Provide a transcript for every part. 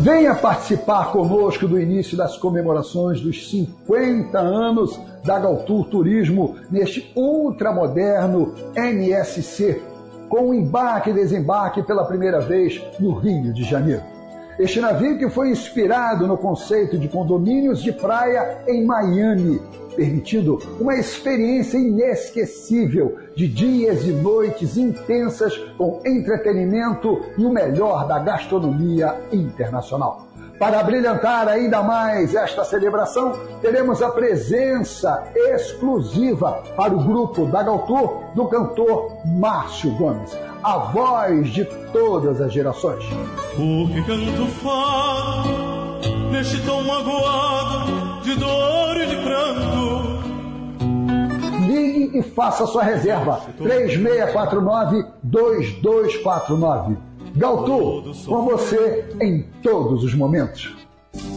Venha participar conosco do início das comemorações dos 50 anos da Galtur Turismo neste ultramoderno NSC, com embarque e desembarque pela primeira vez no Rio de Janeiro. Este navio que foi inspirado no conceito de condomínios de praia em Miami, permitindo uma experiência inesquecível de dias e noites intensas com entretenimento e o melhor da gastronomia internacional. Para brilhantar ainda mais esta celebração, teremos a presença exclusiva para o grupo da Galtur do cantor Márcio Gomes, a voz de todas as gerações. O que canto fado neste tom magoado de dor e de pranto. Ligue e faça sua reserva. 3649-2249. Galtu, com você em todos os momentos.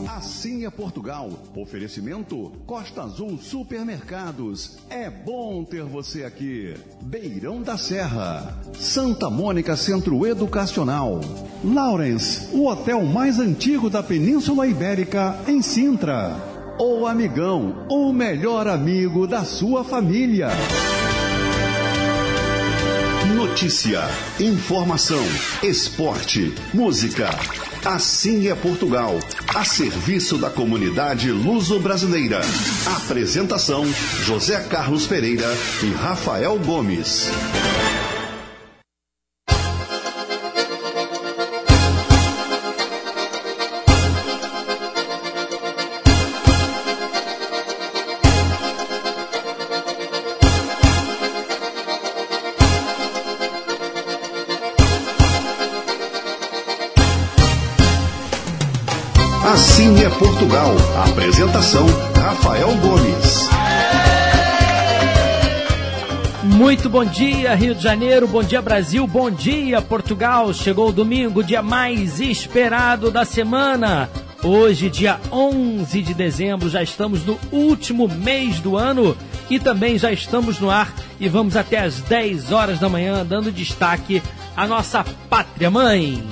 Assim é Portugal. Oferecimento Costa Azul Supermercados. É bom ter você aqui. Beirão da Serra. Santa Mônica Centro Educacional. Lawrence, o hotel mais antigo da Península Ibérica, em Sintra. O Amigão, o melhor amigo da sua família. Notícia, informação, esporte, música. Assim é Portugal, a serviço da comunidade luso-brasileira. Apresentação: José Carlos Pereira e Rafael Gomes. Muito bom dia, Rio de Janeiro, bom dia, Brasil, bom dia, Portugal. Chegou o domingo, dia mais esperado da semana. Hoje, dia 11 de dezembro, já estamos no último mês do ano e também já estamos no ar e vamos até às 10 horas da manhã dando destaque à nossa pátria mãe.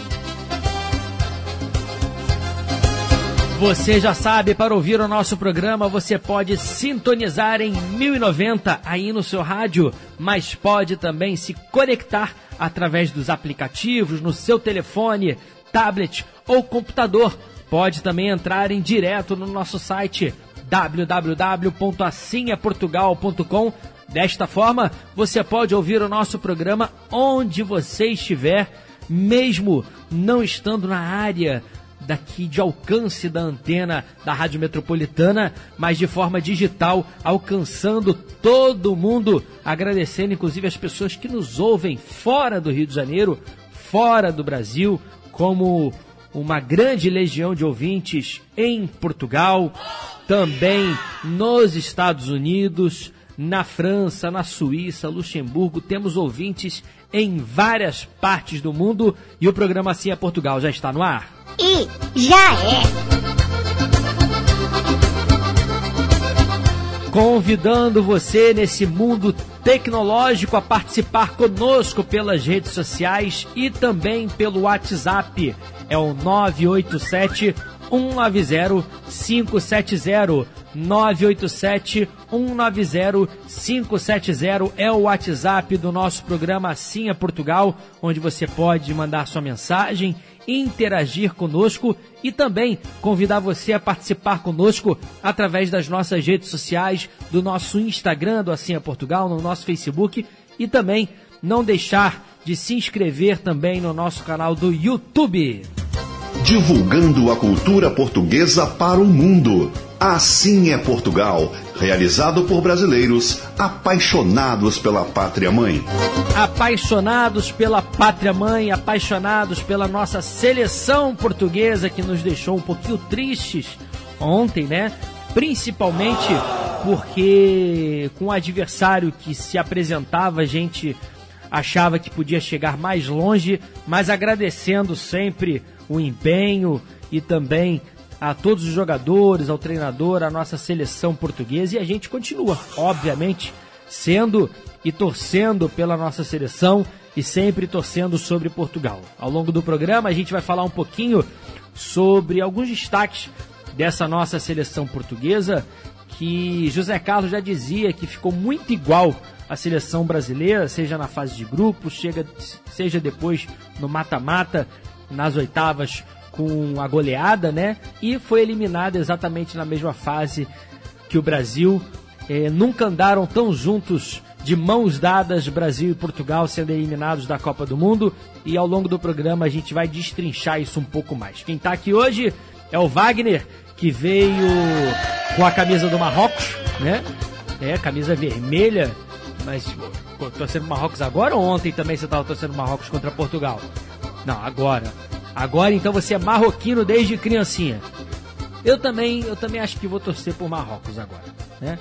Você já sabe, para ouvir o nosso programa, você pode sintonizar em 1090 aí no seu rádio, mas pode também se conectar através dos aplicativos no seu telefone, tablet ou computador. Pode também entrar em direto no nosso site www.assimeportugal.com. Desta forma, você pode ouvir o nosso programa onde você estiver, mesmo não estando na área daqui de alcance da antena da Rádio Metropolitana, mas de forma digital, alcançando todo mundo, agradecendo inclusive as pessoas que nos ouvem fora do Rio de Janeiro, fora do Brasil, como uma grande legião de ouvintes em Portugal, também nos Estados Unidos, na França, na Suíça, Luxemburgo, temos ouvintes em várias partes do mundo e o programa Assim é Portugal já está no ar e já é. Convidando você nesse mundo tecnológico a participar conosco pelas redes sociais e também pelo WhatsApp. É o 987 190 570 987 190 570 é o WhatsApp do nosso programa Assim é Portugal, onde você pode mandar sua mensagem interagir conosco e também convidar você a participar conosco através das nossas redes sociais, do nosso Instagram do Assim é Portugal, no nosso Facebook e também não deixar de se inscrever também no nosso canal do YouTube. Divulgando a cultura portuguesa para o mundo. Assim é Portugal, realizado por brasileiros apaixonados pela pátria mãe. Apaixonados pela pátria mãe, apaixonados pela nossa seleção portuguesa que nos deixou um pouquinho tristes ontem, né? Principalmente porque com o adversário que se apresentava, a gente achava que podia chegar mais longe, mas agradecendo sempre o empenho e também a todos os jogadores, ao treinador, à nossa seleção portuguesa e a gente continua, obviamente, sendo e torcendo pela nossa seleção e sempre torcendo sobre Portugal. Ao longo do programa a gente vai falar um pouquinho sobre alguns destaques dessa nossa seleção portuguesa que José Carlos já dizia que ficou muito igual à seleção brasileira, seja na fase de grupos, chega, seja depois no mata-mata, nas oitavas com a goleada, né? E foi eliminada exatamente na mesma fase que o Brasil. Eh, nunca andaram tão juntos de mãos dadas, Brasil e Portugal sendo eliminados da Copa do Mundo. E ao longo do programa a gente vai destrinchar isso um pouco mais. Quem está aqui hoje é o Wagner, que veio com a camisa do Marrocos, né? É, camisa vermelha. Mas pô, torcendo Marrocos agora ou ontem também você estava torcendo Marrocos contra Portugal? Não, agora. Agora então você é marroquino desde criancinha. Eu também, eu também acho que vou torcer por Marrocos agora, né?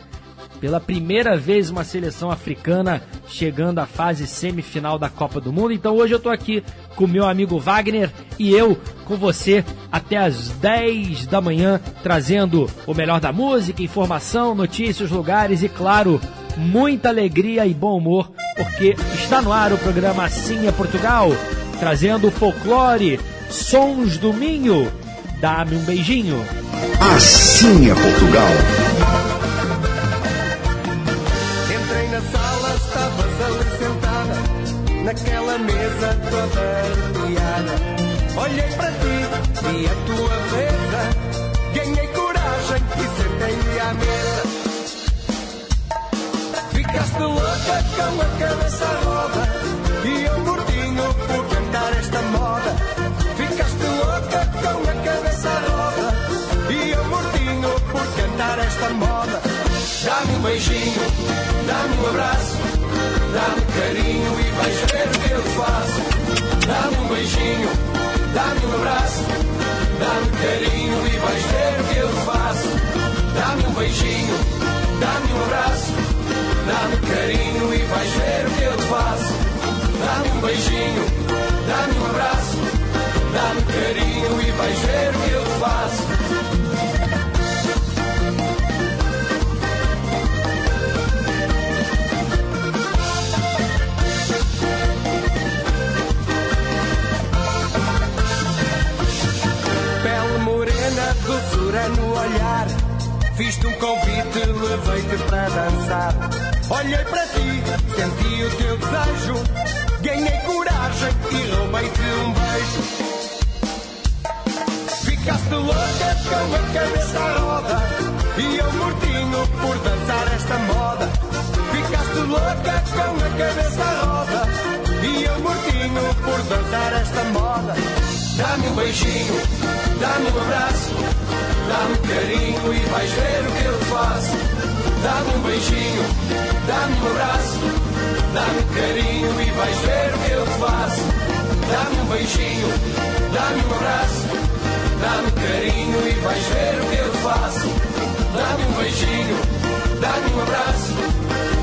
Pela primeira vez uma seleção africana chegando à fase semifinal da Copa do Mundo. Então hoje eu tô aqui com meu amigo Wagner e eu com você até as 10 da manhã, trazendo o melhor da música, informação, notícias, lugares e, claro, muita alegria e bom humor, porque está no ar o programa Assim é Portugal, trazendo folclore, sons do Minho. Dá-me um beijinho. Assim é Portugal. Entrei na sala, estavas ali sentada, naquela mesa toda liada. Olhei para ti e a tua beleza, ganhei coragem e sentei-me à mesa. Ficaste louca com a cabeça roda e eu Louca com a cabeça roda e eu mortinho por cantar esta moda. Dá-me um beijinho, dá-me um abraço, dá-me carinho e vais ver o que eu faço. Dá-me um beijinho, dá-me um abraço, dá-me carinho e vais ver o que eu faço. Dá-me um beijinho, dá-me um abraço, dá-me carinho e vais ver o que eu faço. Dá-me um beijinho, dá-me um abraço, dá-me carinho e vais ver o que eu faço. Pele morena, doçura no olhar. Fiz-te um convite, levei-te para dançar. Olhei para ti, senti o teu desejo. Ganhei coragem e roubei-te um beijo. Ficaste louca com a cabeça à roda. E eu mortinho por dançar esta moda. Ficaste louca com a cabeça à roda. E eu mortinho por dançar esta moda. Dá-me um beijinho, dá-me um abraço, dá-me carinho e vais ver o que eu faço. Dá-me um beijinho, dá-me um abraço, dá-me carinho e vais ver o que eu faço. Dá-me um beijinho, dá-me um abraço, dá-me carinho e vais ver o que eu faço. Dá-me um beijinho, dá-me um abraço,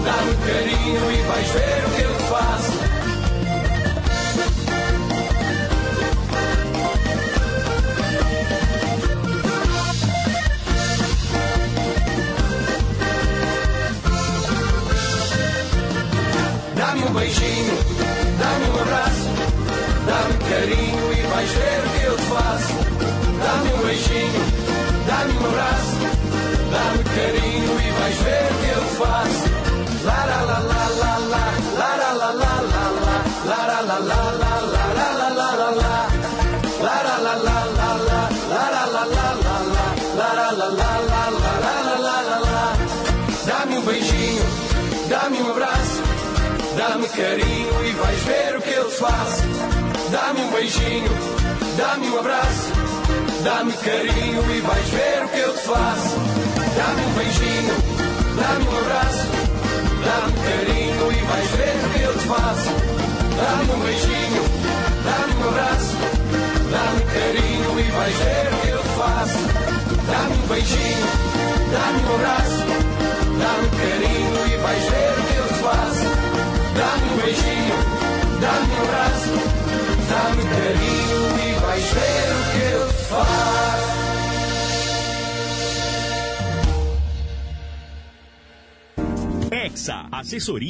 dá-me carinho e vais ver o que eu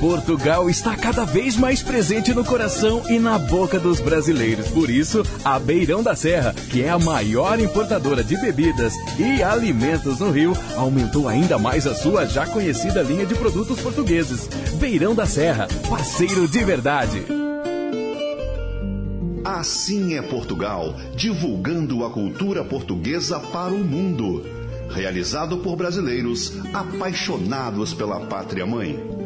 Portugal está cada vez mais presente no coração e na boca dos brasileiros. Por isso, a Beirão da Serra, que é a maior importadora de bebidas e alimentos no Rio, aumentou ainda mais a sua já conhecida linha de produtos portugueses. Beirão da Serra, parceiro de verdade. Assim é Portugal, divulgando a cultura portuguesa para o mundo. Realizado por brasileiros apaixonados pela pátria mãe.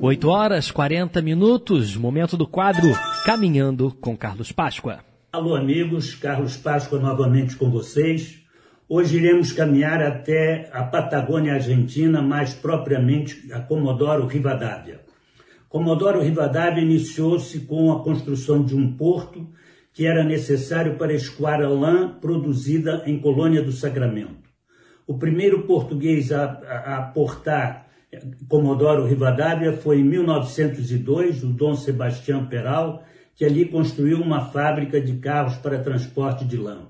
8 horas 40 minutos, momento do quadro Caminhando com Carlos Páscoa. Alô, amigos, Carlos Páscoa novamente com vocês. Hoje iremos caminhar até a Patagônia Argentina, mais propriamente a Comodoro Rivadavia. Comodoro Rivadavia iniciou-se com a construção de um porto que era necessário para escoar a lã produzida em Colônia do Sacramento. O primeiro português a, a, a portar Comodoro Rivadavia foi em 1902, o Dom Sebastião Peral, que ali construiu uma fábrica de carros para transporte de lã.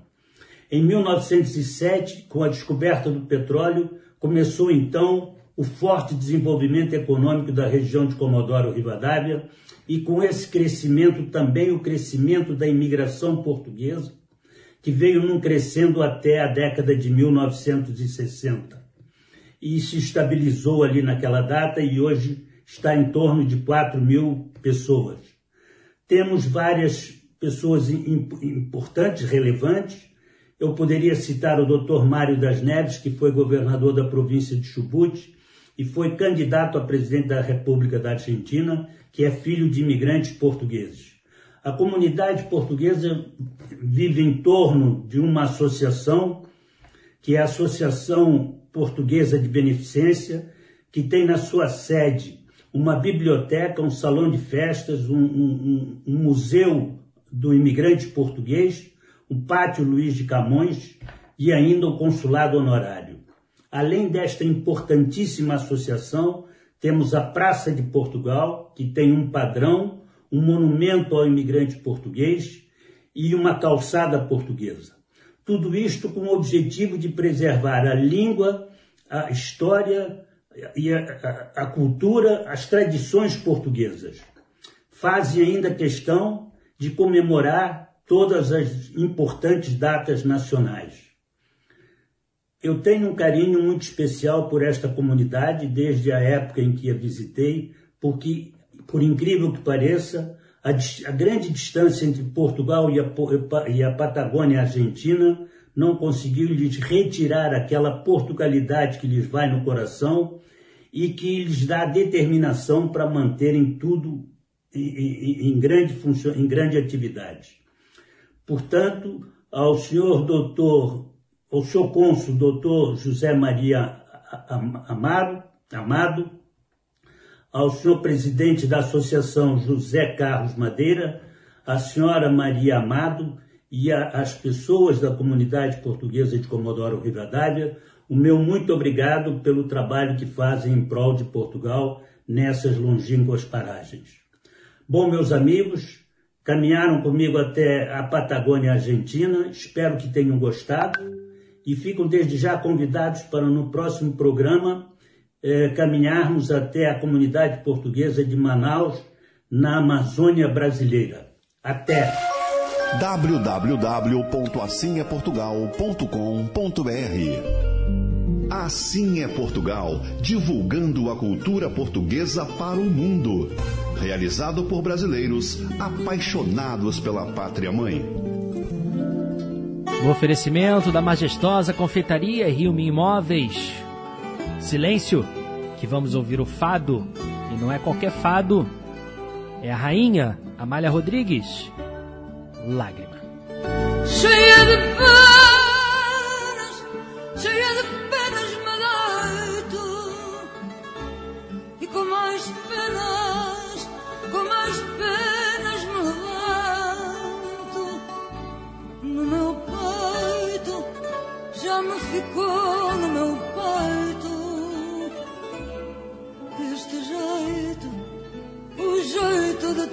Em 1907, com a descoberta do petróleo, começou então o forte desenvolvimento econômico da região de Comodoro Rivadavia e com esse crescimento também o crescimento da imigração portuguesa, que veio num crescendo até a década de 1960 e se estabilizou ali naquela data e hoje está em torno de 4 mil pessoas. Temos várias pessoas importantes, relevantes. Eu poderia citar o Dr. Mário das Neves, que foi governador da província de Chubut e foi candidato a presidente da República da Argentina, que é filho de imigrantes portugueses. A comunidade portuguesa vive em torno de uma associação, que é a Associação Portuguesa de Beneficência, que tem na sua sede uma biblioteca, um salão de festas, um, um, um museu do imigrante português, um pátio Luiz de Camões e ainda o consulado honorário. Além desta importantíssima associação, temos a Praça de Portugal, que tem um padrão, um monumento ao imigrante português e uma calçada portuguesa. Tudo isto com o objetivo de preservar a língua, a história e a, a, a cultura, as tradições portuguesas. Fazem ainda questão de comemorar todas as importantes datas nacionais. Eu tenho um carinho muito especial por esta comunidade desde a época em que a visitei, porque, por incrível que pareça, a, a grande distância entre Portugal e a, e a Patagônia Argentina não conseguiu lhes retirar aquela portugalidade que lhes vai no coração e que lhes dá determinação para manterem tudo em, em, grande função, em grande atividade. Portanto, ao senhor doutor, ao senhor cônsul doutor José Maria Amaro, Amado, ao senhor presidente da Associação José Carlos Madeira, à senhora Maria Amado e às pessoas da comunidade portuguesa de Comodoro Rivadavia, o meu muito obrigado pelo trabalho que fazem em prol de Portugal nessas longínquas paragens. Bom, meus amigos, caminharam comigo até a Patagônia Argentina, espero que tenham gostado e ficam desde já convidados para no próximo programa eh, caminharmos até a comunidade portuguesa de Manaus, na Amazônia brasileira. Até! www.assimeportugal.com.br Assim é Portugal, divulgando a cultura portuguesa para o mundo. Realizado por brasileiros apaixonados pela pátria mãe. No oferecimento da majestosa confeitaria Rio Imóveis. Silêncio, que vamos ouvir o fado. E não é qualquer fado, é a rainha Amália Rodrigues. Lágrima. Cheia de penas,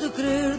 de querer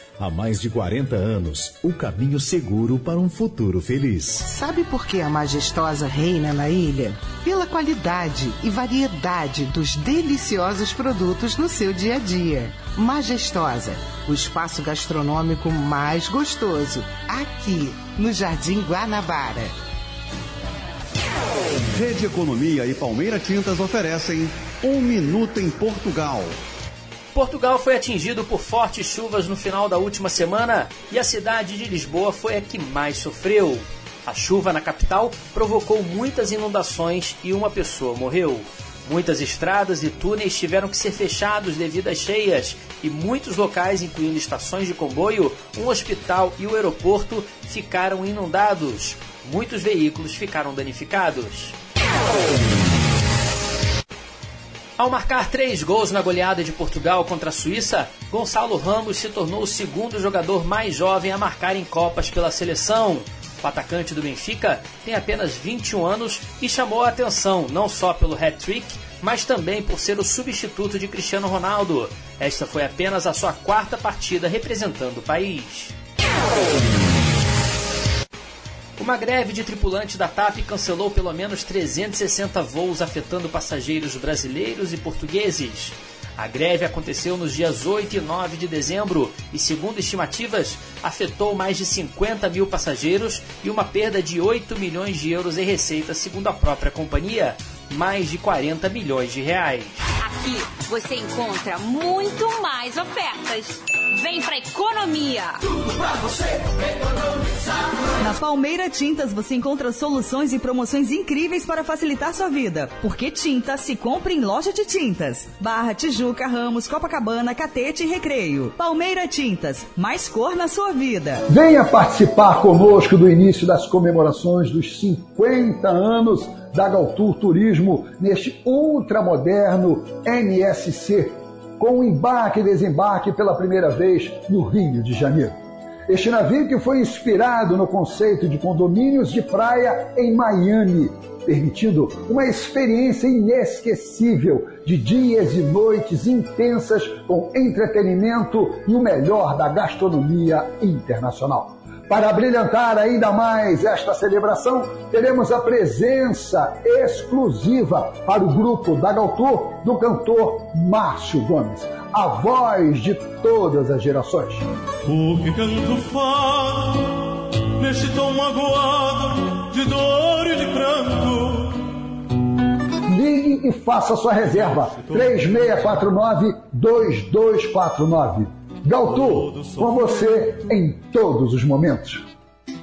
Há mais de 40 anos, o caminho seguro para um futuro feliz. Sabe por que a majestosa reina na ilha? Pela qualidade e variedade dos deliciosos produtos no seu dia a dia. Majestosa, o espaço gastronômico mais gostoso, aqui no Jardim Guanabara. Rede Economia e Palmeira Tintas oferecem Um Minuto em Portugal. Portugal foi atingido por fortes chuvas no final da última semana e a cidade de Lisboa foi a que mais sofreu. A chuva na capital provocou muitas inundações e uma pessoa morreu. Muitas estradas e túneis tiveram que ser fechados devido às cheias e muitos locais, incluindo estações de comboio, um hospital e o aeroporto, ficaram inundados. Muitos veículos ficaram danificados. Ao marcar três gols na goleada de Portugal contra a Suíça, Gonçalo Ramos se tornou o segundo jogador mais jovem a marcar em Copas pela seleção. O atacante do Benfica tem apenas 21 anos e chamou a atenção não só pelo hat-trick, mas também por ser o substituto de Cristiano Ronaldo. Esta foi apenas a sua quarta partida representando o país. Uma greve de tripulantes da TAP cancelou pelo menos 360 voos afetando passageiros brasileiros e portugueses. A greve aconteceu nos dias 8 e 9 de dezembro e, segundo estimativas, afetou mais de 50 mil passageiros e uma perda de 8 milhões de euros em receita, segundo a própria companhia, mais de 40 milhões de reais. Aqui você encontra muito mais ofertas. Vem pra economia! Tudo pra você economizar. Na Palmeira Tintas você encontra soluções e promoções incríveis para facilitar sua vida. Porque tinta se compra em loja de tintas. Barra, Tijuca, Ramos, Copacabana, Catete e Recreio. Palmeira Tintas, mais cor na sua vida. Venha participar conosco do início das comemorações dos 50 anos da Galtour Turismo neste ultramoderno MSC, com o embarque e desembarque pela primeira vez no Rio de Janeiro. Este navio que foi inspirado no conceito de condomínios de praia em Miami, permitindo uma experiência inesquecível de dias e noites intensas com entretenimento e o melhor da gastronomia internacional. Para brilhantar ainda mais esta celebração, teremos a presença exclusiva para o grupo da Galtour do cantor Márcio Gomes, a voz de todas as gerações. O que canto fado neste tom magoado de dor e de pranto. Ligue e faça sua reserva. 3649-2249. Galtu, com você em todos os momentos.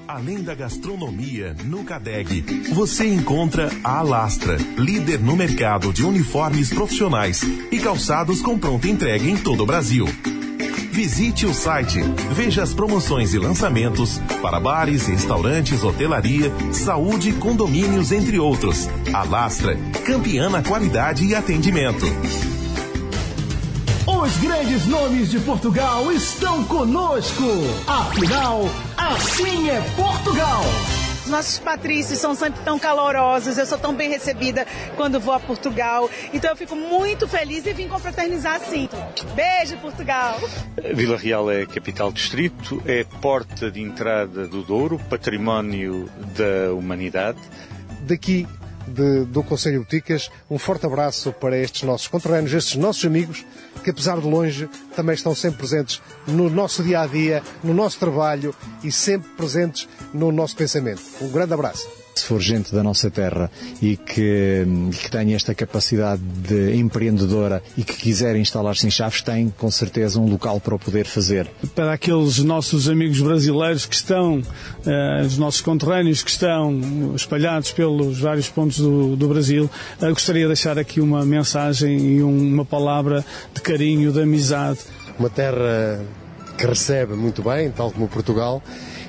Além da gastronomia, no Cadeg, você encontra a Alastra, líder no mercado de uniformes profissionais e calçados com pronta entrega em todo o Brasil. Visite o site, veja as promoções e lançamentos para bares, restaurantes, hotelaria, saúde, condomínios, entre outros. Alastra, campeã na qualidade e atendimento. Os grandes nomes de Portugal estão conosco. Afinal, assim é Portugal. Nossos patrícios são sempre tão calorosos, eu sou tão bem recebida quando vou a Portugal. Então eu fico muito feliz e vim confraternizar assim. Beijo, Portugal! Vila Real é capital distrito, é porta de entrada do Douro, património da humanidade. Daqui de, do Conselho Boticas, um forte abraço para estes nossos conterrâneos, estes nossos amigos, que apesar de longe também estão sempre presentes no nosso dia a dia, no nosso trabalho e sempre presentes no nosso pensamento. Um grande abraço. Se for gente da nossa terra e que, que tenha esta capacidade de empreendedora e que quiser instalar-se em Chaves, tem com certeza um local para o poder fazer. Para aqueles nossos amigos brasileiros que estão, uh, os nossos conterrâneos que estão espalhados pelos vários pontos do, do Brasil, uh, gostaria de deixar aqui uma mensagem e um, uma palavra de carinho, de amizade. Uma terra que recebe muito bem, tal como Portugal,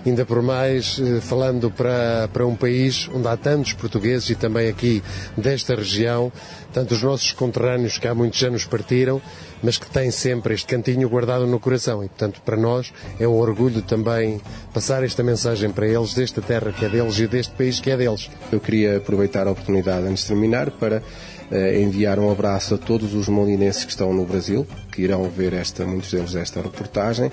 ainda por mais falando para, para um país onde há tantos portugueses e também aqui desta região, tanto os nossos conterrâneos que há muitos anos partiram, mas que têm sempre este cantinho guardado no coração. E, portanto, para nós é um orgulho também passar esta mensagem para eles, desta terra que é deles e deste país que é deles. Eu queria aproveitar a oportunidade antes de terminar para enviar um abraço a todos os molinenses que estão no Brasil, que irão ver esta, muitos deles esta reportagem,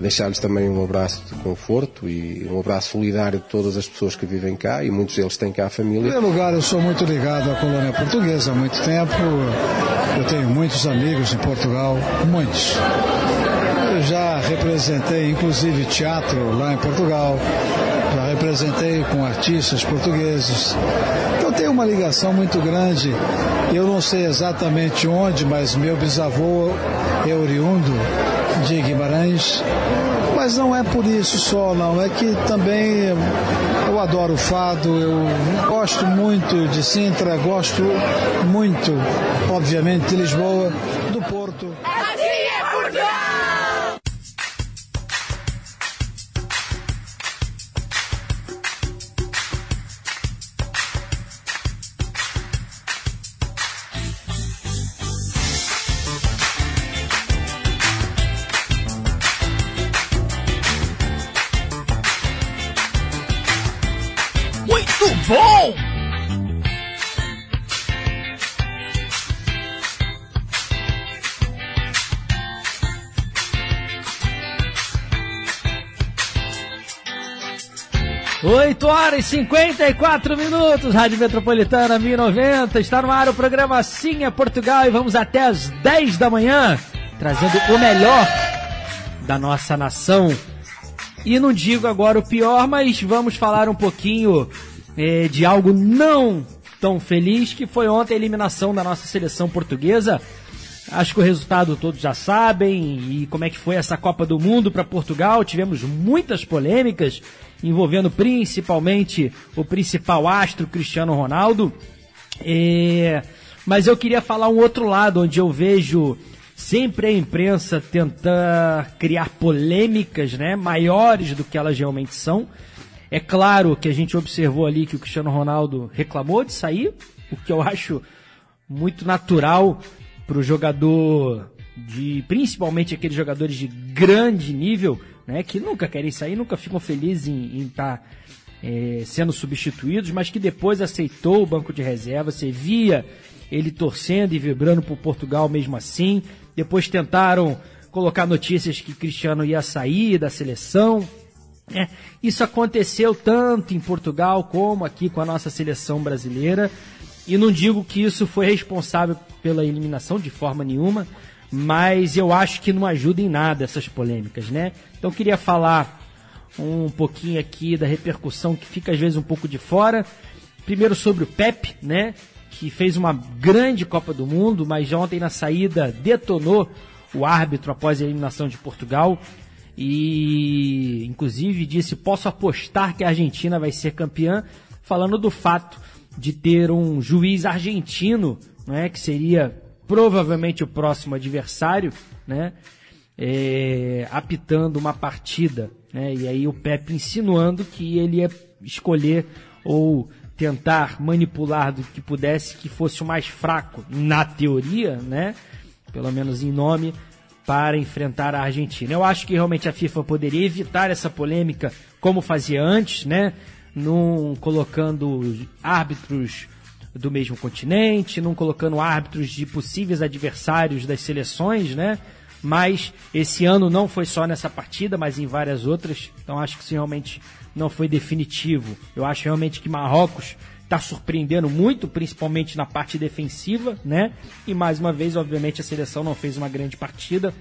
deixar-lhes também um abraço de conforto e um abraço solidário de todas as pessoas que vivem cá e muitos deles têm cá a família. Em primeiro lugar, eu sou muito ligado à colônia portuguesa há muito tempo. Eu tenho muitos amigos em Portugal, muitos. Eu já representei inclusive teatro lá em Portugal, já representei com artistas portugueses. Então tenho uma ligação muito grande. Eu não sei exatamente onde, mas meu bisavô é oriundo de Guimarães. Mas não é por isso só, não. É que também eu adoro o fado, eu gosto muito de Sintra, gosto muito, obviamente, de Lisboa, 8 horas e 54 minutos, Rádio Metropolitana 1090. Está no ar o programa Sim é Portugal e vamos até as 10 da manhã, trazendo o melhor da nossa nação. E não digo agora o pior, mas vamos falar um pouquinho eh, de algo não tão feliz, que foi ontem a eliminação da nossa seleção portuguesa. Acho que o resultado todos já sabem e como é que foi essa Copa do Mundo para Portugal. Tivemos muitas polêmicas envolvendo principalmente o principal astro Cristiano Ronaldo. Mas eu queria falar um outro lado, onde eu vejo sempre a imprensa tentar criar polêmicas né, maiores do que elas realmente são. É claro que a gente observou ali que o Cristiano Ronaldo reclamou de sair, o que eu acho muito natural para o jogador de principalmente aqueles jogadores de grande nível, né, que nunca querem sair, nunca ficam felizes em estar tá, é, sendo substituídos, mas que depois aceitou o banco de reserva. Você via ele torcendo e vibrando por Portugal mesmo assim. Depois tentaram colocar notícias que Cristiano ia sair da seleção. É, isso aconteceu tanto em Portugal como aqui com a nossa seleção brasileira. E não digo que isso foi responsável pela eliminação de forma nenhuma, mas eu acho que não ajuda em nada essas polêmicas, né? Então queria falar um pouquinho aqui da repercussão que fica às vezes um pouco de fora. Primeiro sobre o Pep, né? Que fez uma grande Copa do Mundo, mas ontem na saída detonou o árbitro após a eliminação de Portugal e inclusive disse: "Posso apostar que a Argentina vai ser campeã", falando do fato de ter um juiz argentino, né, que seria provavelmente o próximo adversário, né, é, apitando uma partida, né, e aí o Pepe insinuando que ele ia escolher ou tentar manipular do que pudesse que fosse o mais fraco, na teoria, né, pelo menos em nome, para enfrentar a Argentina. Eu acho que realmente a FIFA poderia evitar essa polêmica como fazia antes, né? Não colocando árbitros do mesmo continente, não colocando árbitros de possíveis adversários das seleções, né? Mas esse ano não foi só nessa partida, mas em várias outras. Então acho que isso realmente não foi definitivo. Eu acho realmente que Marrocos está surpreendendo muito, principalmente na parte defensiva, né? E mais uma vez, obviamente, a seleção não fez uma grande partida,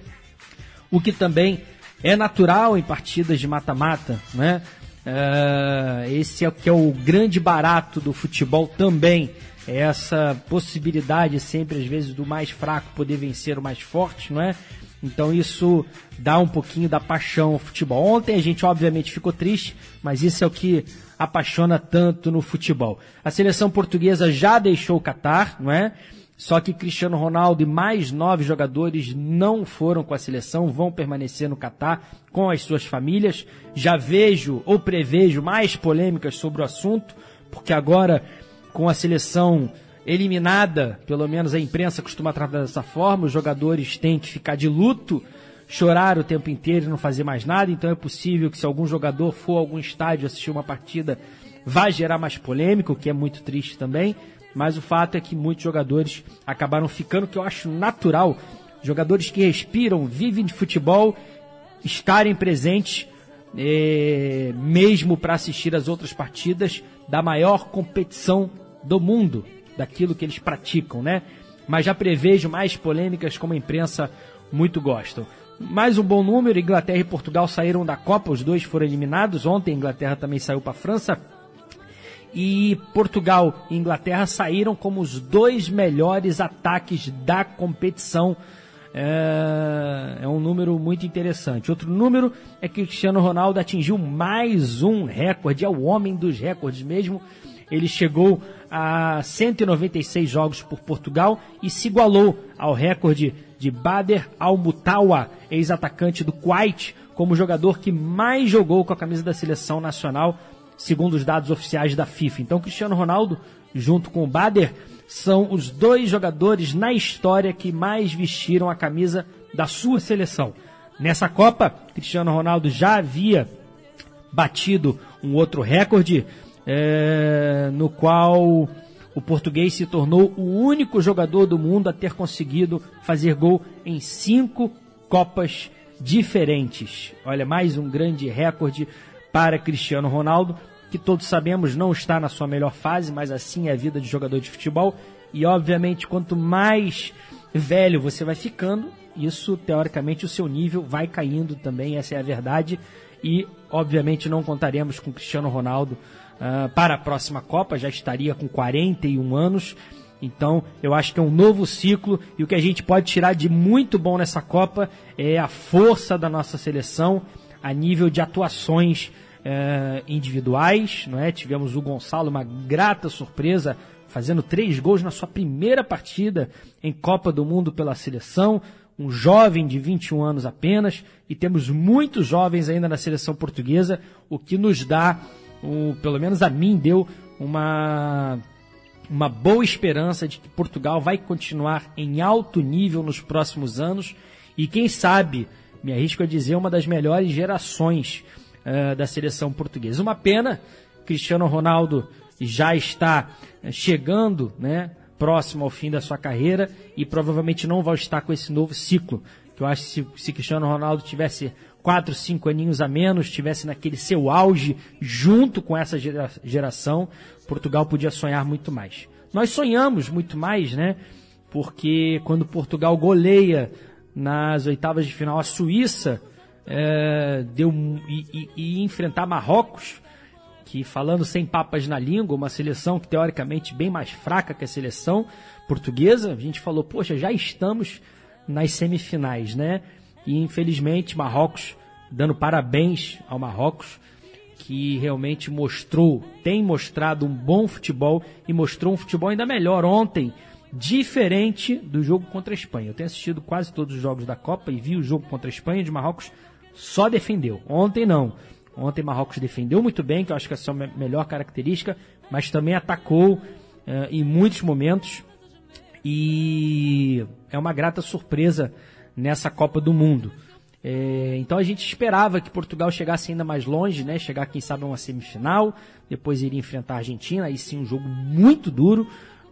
o que também é natural em partidas de mata-mata, né? Uh, esse é o que é o grande barato do futebol também. É essa possibilidade sempre, às vezes, do mais fraco poder vencer o mais forte, não é? Então isso dá um pouquinho da paixão ao futebol. Ontem a gente obviamente ficou triste, mas isso é o que apaixona tanto no futebol. A seleção portuguesa já deixou o Catar, não é? Só que Cristiano Ronaldo e mais nove jogadores não foram com a seleção, vão permanecer no Catar com as suas famílias. Já vejo ou prevejo mais polêmicas sobre o assunto, porque agora com a seleção eliminada, pelo menos a imprensa costuma tratar dessa forma, os jogadores têm que ficar de luto, chorar o tempo inteiro e não fazer mais nada, então é possível que se algum jogador for a algum estádio assistir uma partida, vai gerar mais polêmica, o que é muito triste também, mas o fato é que muitos jogadores acabaram ficando, que eu acho natural, jogadores que respiram, vivem de futebol, estarem presentes, é, mesmo para assistir as outras partidas da maior competição do mundo, daquilo que eles praticam, né? Mas já prevejo mais polêmicas como a imprensa muito gosta. Mais um bom número, Inglaterra e Portugal saíram da Copa, os dois foram eliminados. Ontem a Inglaterra também saiu para a França. E Portugal e Inglaterra saíram como os dois melhores ataques da competição. É, é um número muito interessante. Outro número é que Cristiano Ronaldo atingiu mais um recorde, é o homem dos recordes mesmo. Ele chegou a 196 jogos por Portugal e se igualou ao recorde de Bader Al-Mutawa, ex-atacante do Kuwait, como jogador que mais jogou com a camisa da seleção nacional, segundo os dados oficiais da FIFA. Então, Cristiano Ronaldo, junto com o Bader, são os dois jogadores na história que mais vestiram a camisa da sua seleção. Nessa Copa, Cristiano Ronaldo já havia batido um outro recorde é, no qual o português se tornou o único jogador do mundo a ter conseguido fazer gol em cinco Copas diferentes. Olha, mais um grande recorde para Cristiano Ronaldo, que todos sabemos não está na sua melhor fase, mas assim é a vida de jogador de futebol. E obviamente, quanto mais velho você vai ficando, isso teoricamente o seu nível vai caindo também, essa é a verdade. E obviamente não contaremos com Cristiano Ronaldo uh, para a próxima Copa, já estaria com 41 anos. Então, eu acho que é um novo ciclo e o que a gente pode tirar de muito bom nessa Copa é a força da nossa seleção a nível de atuações uh, individuais, não é? Tivemos o Gonçalo, uma grata surpresa, fazendo três gols na sua primeira partida em Copa do Mundo pela seleção, um jovem de 21 anos apenas, e temos muitos jovens ainda na seleção portuguesa, o que nos dá, um, pelo menos a mim deu uma uma boa esperança de que Portugal vai continuar em alto nível nos próximos anos e quem sabe, me arrisco a dizer, uma das melhores gerações uh, da seleção portuguesa. Uma pena, Cristiano Ronaldo já está eh, chegando, né, próximo ao fim da sua carreira e provavelmente não vai estar com esse novo ciclo. Que eu acho que se, se Cristiano Ronaldo tivesse quatro, cinco aninhos a menos, tivesse naquele seu auge junto com essa gera, geração, Portugal podia sonhar muito mais. Nós sonhamos muito mais, né? Porque quando Portugal goleia nas oitavas de final a Suíça, é, deu e, e, e enfrentar Marrocos, que falando sem papas na língua, uma seleção que teoricamente bem mais fraca que a seleção portuguesa, a gente falou, poxa, já estamos nas semifinais, né? E infelizmente Marrocos, dando parabéns ao Marrocos, que realmente mostrou, tem mostrado um bom futebol e mostrou um futebol ainda melhor ontem, diferente do jogo contra a Espanha. Eu tenho assistido quase todos os jogos da Copa e vi o jogo contra a Espanha de Marrocos só defendeu. Ontem não. Ontem Marrocos defendeu muito bem, que eu acho que é a sua melhor característica, mas também atacou uh, em muitos momentos. E é uma grata surpresa nessa Copa do Mundo. É, então a gente esperava que Portugal chegasse ainda mais longe, né? Chegar, quem sabe, a uma semifinal, depois iria enfrentar a Argentina, aí sim um jogo muito duro,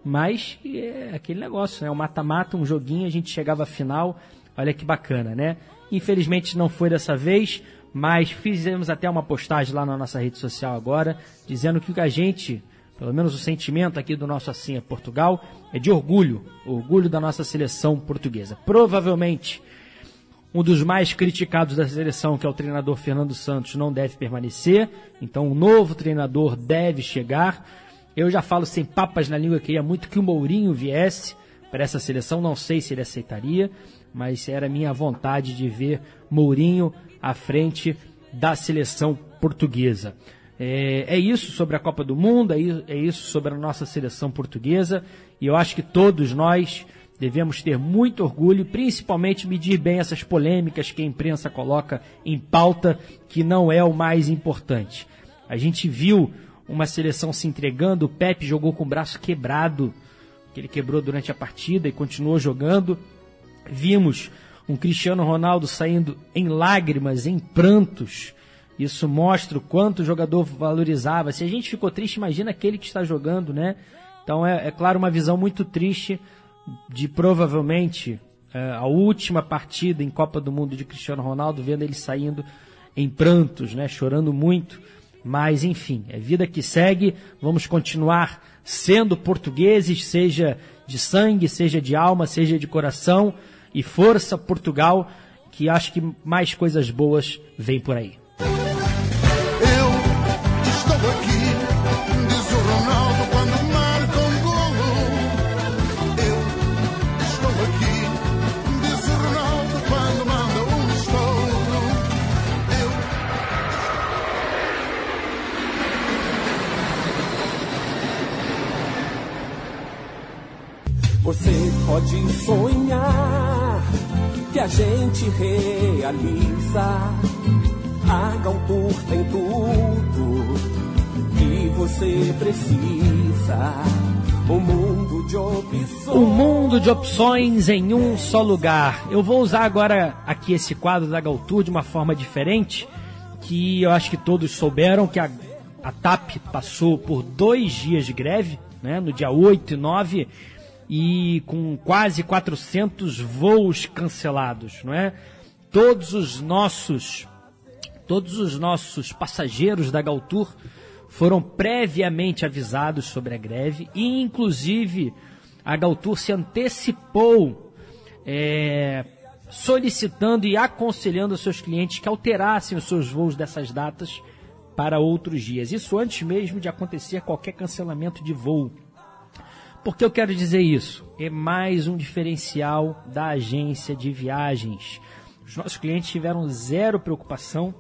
mas é aquele negócio, né? O mata-mata, um joguinho, a gente chegava à final, olha que bacana, né? Infelizmente não foi dessa vez, mas fizemos até uma postagem lá na nossa rede social agora, dizendo que a gente, pelo menos o sentimento aqui do nosso Assim é Portugal, é de orgulho, orgulho da nossa seleção portuguesa. Provavelmente, um dos mais criticados da seleção, que é o treinador Fernando Santos, não deve permanecer, então um novo treinador deve chegar. Eu já falo sem papas na língua, queria muito que o Mourinho viesse para essa seleção, não sei se ele aceitaria, mas era minha vontade de ver Mourinho à frente da seleção portuguesa. É, é, isso sobre a Copa do Mundo, é, é isso sobre a nossa seleção portuguesa, e eu acho que todos nós devemos ter muito orgulho, principalmente medir bem essas polêmicas que a imprensa coloca em pauta, que não é o mais importante. A gente viu uma seleção se entregando, o Pepe jogou com o braço quebrado, que ele quebrou durante a partida e continuou jogando. Vimos um Cristiano Ronaldo saindo em lágrimas, em prantos. Isso mostra o quanto o jogador valorizava. Se a gente ficou triste, imagina aquele que está jogando, né? Então é, é claro uma visão muito triste de provavelmente é, a última partida em Copa do Mundo de Cristiano Ronaldo, vendo ele saindo em prantos, né? Chorando muito. Mas enfim, é vida que segue. Vamos continuar sendo portugueses, seja de sangue, seja de alma, seja de coração e força Portugal, que acho que mais coisas boas vêm por aí. Pode sonhar que a gente realiza. A Galtour tem tudo que você precisa. Um mundo de opções. Um mundo de opções em um só lugar. Eu vou usar agora aqui esse quadro da Galtour de uma forma diferente, que eu acho que todos souberam que a, a TAP passou por dois dias de greve, né, no dia 8 e 9 e com quase 400 voos cancelados, não é? Todos os nossos todos os nossos passageiros da Galtour foram previamente avisados sobre a greve e, inclusive, a Galtour se antecipou é, solicitando e aconselhando seus clientes que alterassem os seus voos dessas datas para outros dias. Isso antes mesmo de acontecer qualquer cancelamento de voo. Por que eu quero dizer isso? É mais um diferencial da agência de viagens. Os nossos clientes tiveram zero preocupação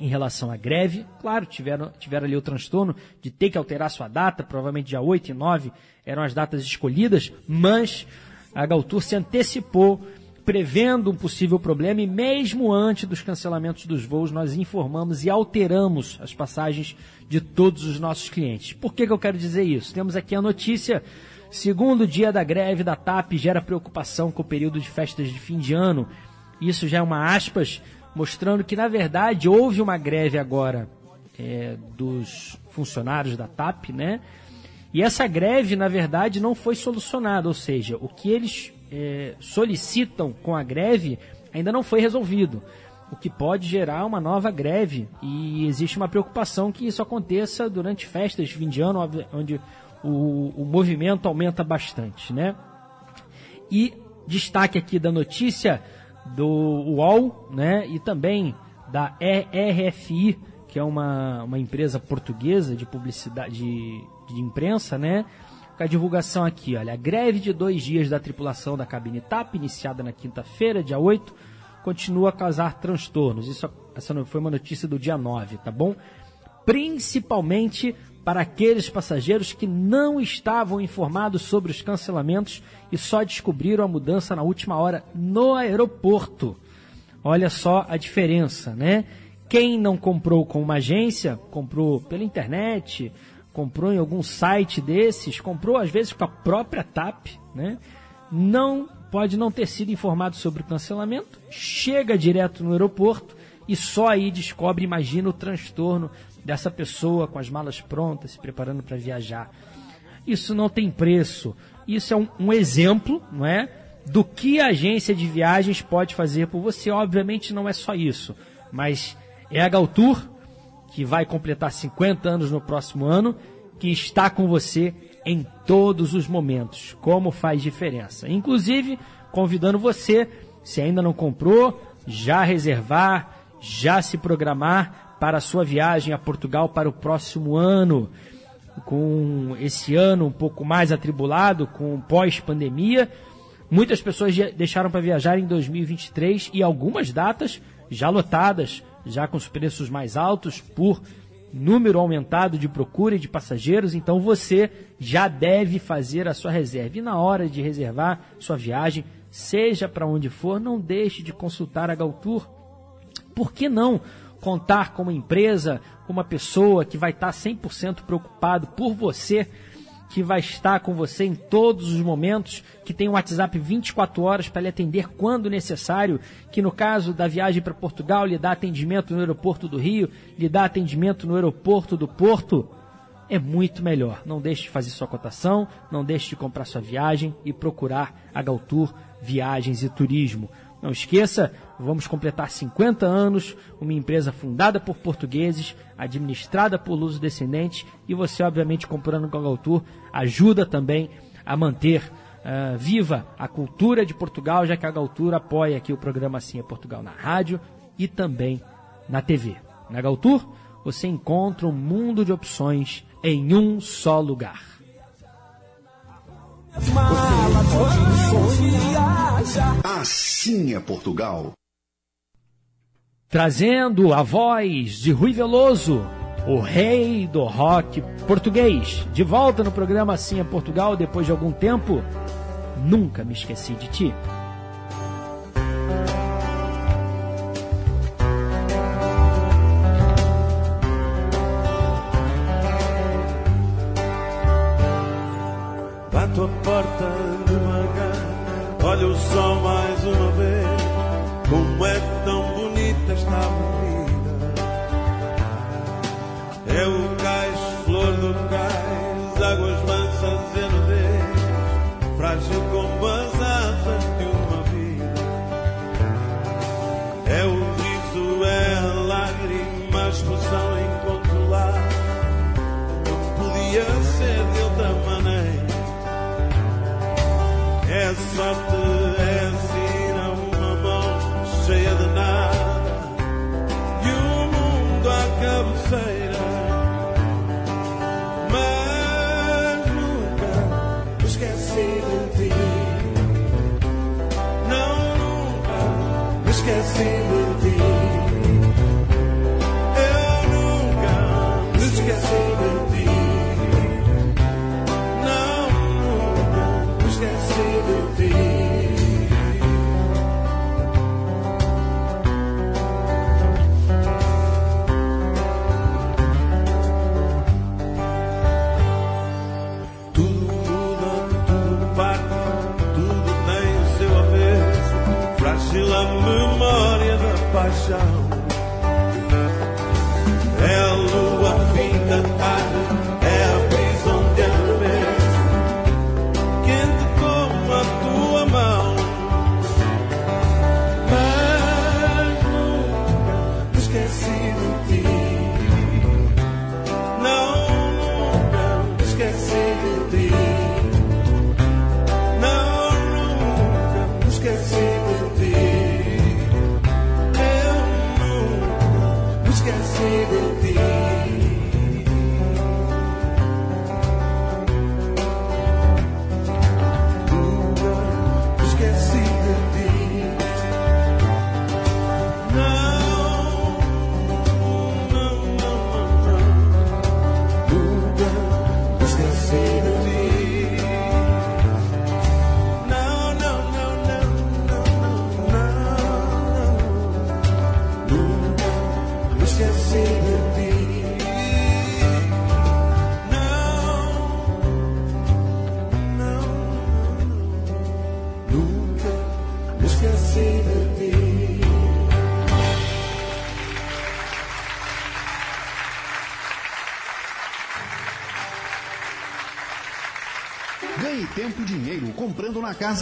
em relação à greve. Claro, tiveram, tiveram ali o transtorno de ter que alterar sua data, provavelmente dia 8 e 9 eram as datas escolhidas, mas a Galtour se antecipou prevendo um possível problema e mesmo antes dos cancelamentos dos voos nós informamos e alteramos as passagens de todos os nossos clientes. Por que, que eu quero dizer isso? Temos aqui a notícia, segundo dia da greve da TAP gera preocupação com o período de festas de fim de ano. Isso já é uma aspas mostrando que na verdade houve uma greve agora é, dos funcionários da TAP, né? E essa greve, na verdade, não foi solucionada, ou seja, o que eles é, solicitam com a greve ainda não foi resolvido, o que pode gerar uma nova greve. E existe uma preocupação que isso aconteça durante festas de fim de ano, onde o, o movimento aumenta bastante, né? E destaque aqui da notícia do UOL, né? E também da RFI, que é uma, uma empresa portuguesa de publicidade, de, de imprensa, né? com a divulgação aqui, olha, a greve de dois dias da tripulação da cabine TAP, iniciada na quinta-feira, dia 8, continua a causar transtornos. Isso, essa foi uma notícia do dia 9, tá bom? Principalmente para aqueles passageiros que não estavam informados sobre os cancelamentos e só descobriram a mudança na última hora no aeroporto. Olha só a diferença, né? Quem não comprou com uma agência, comprou pela internet, comprou em algum site desses, comprou às vezes com a própria TAP, né? Não pode não ter sido informado sobre o cancelamento, chega direto no aeroporto e só aí descobre, imagina o transtorno dessa pessoa com as malas prontas, se preparando para viajar. Isso não tem preço. Isso é um, um exemplo, não é? Do que a agência de viagens pode fazer por você. Obviamente não é só isso, mas é a Galtour que vai completar 50 anos no próximo ano, que está com você em todos os momentos. Como faz diferença. Inclusive, convidando você, se ainda não comprou, já reservar, já se programar para a sua viagem a Portugal para o próximo ano. Com esse ano um pouco mais atribulado, com pós-pandemia, muitas pessoas deixaram para viajar em 2023 e algumas datas já lotadas já com os preços mais altos por número aumentado de procura de passageiros, então você já deve fazer a sua reserva. E na hora de reservar sua viagem, seja para onde for, não deixe de consultar a Galtour. Por que não contar com uma empresa, com uma pessoa que vai estar 100% preocupado por você que vai estar com você em todos os momentos, que tem um WhatsApp 24 horas para lhe atender quando necessário, que no caso da viagem para Portugal lhe dá atendimento no aeroporto do Rio, lhe dá atendimento no aeroporto do Porto, é muito melhor. Não deixe de fazer sua cotação, não deixe de comprar sua viagem e procurar a Galtour Viagens e Turismo. Não esqueça, vamos completar 50 anos, uma empresa fundada por portugueses, administrada por lusos descendentes, e você, obviamente, comprando com a Galtour, ajuda também a manter uh, viva a cultura de Portugal, já que a Galtour apoia aqui o programa Assim é Portugal na rádio e também na TV. Na Galtour, você encontra um mundo de opções em um só lugar. Assim é Portugal. Trazendo a voz de Rui Veloso, o rei do rock português. De volta no programa Assim é Portugal depois de algum tempo. Nunca me esqueci de ti.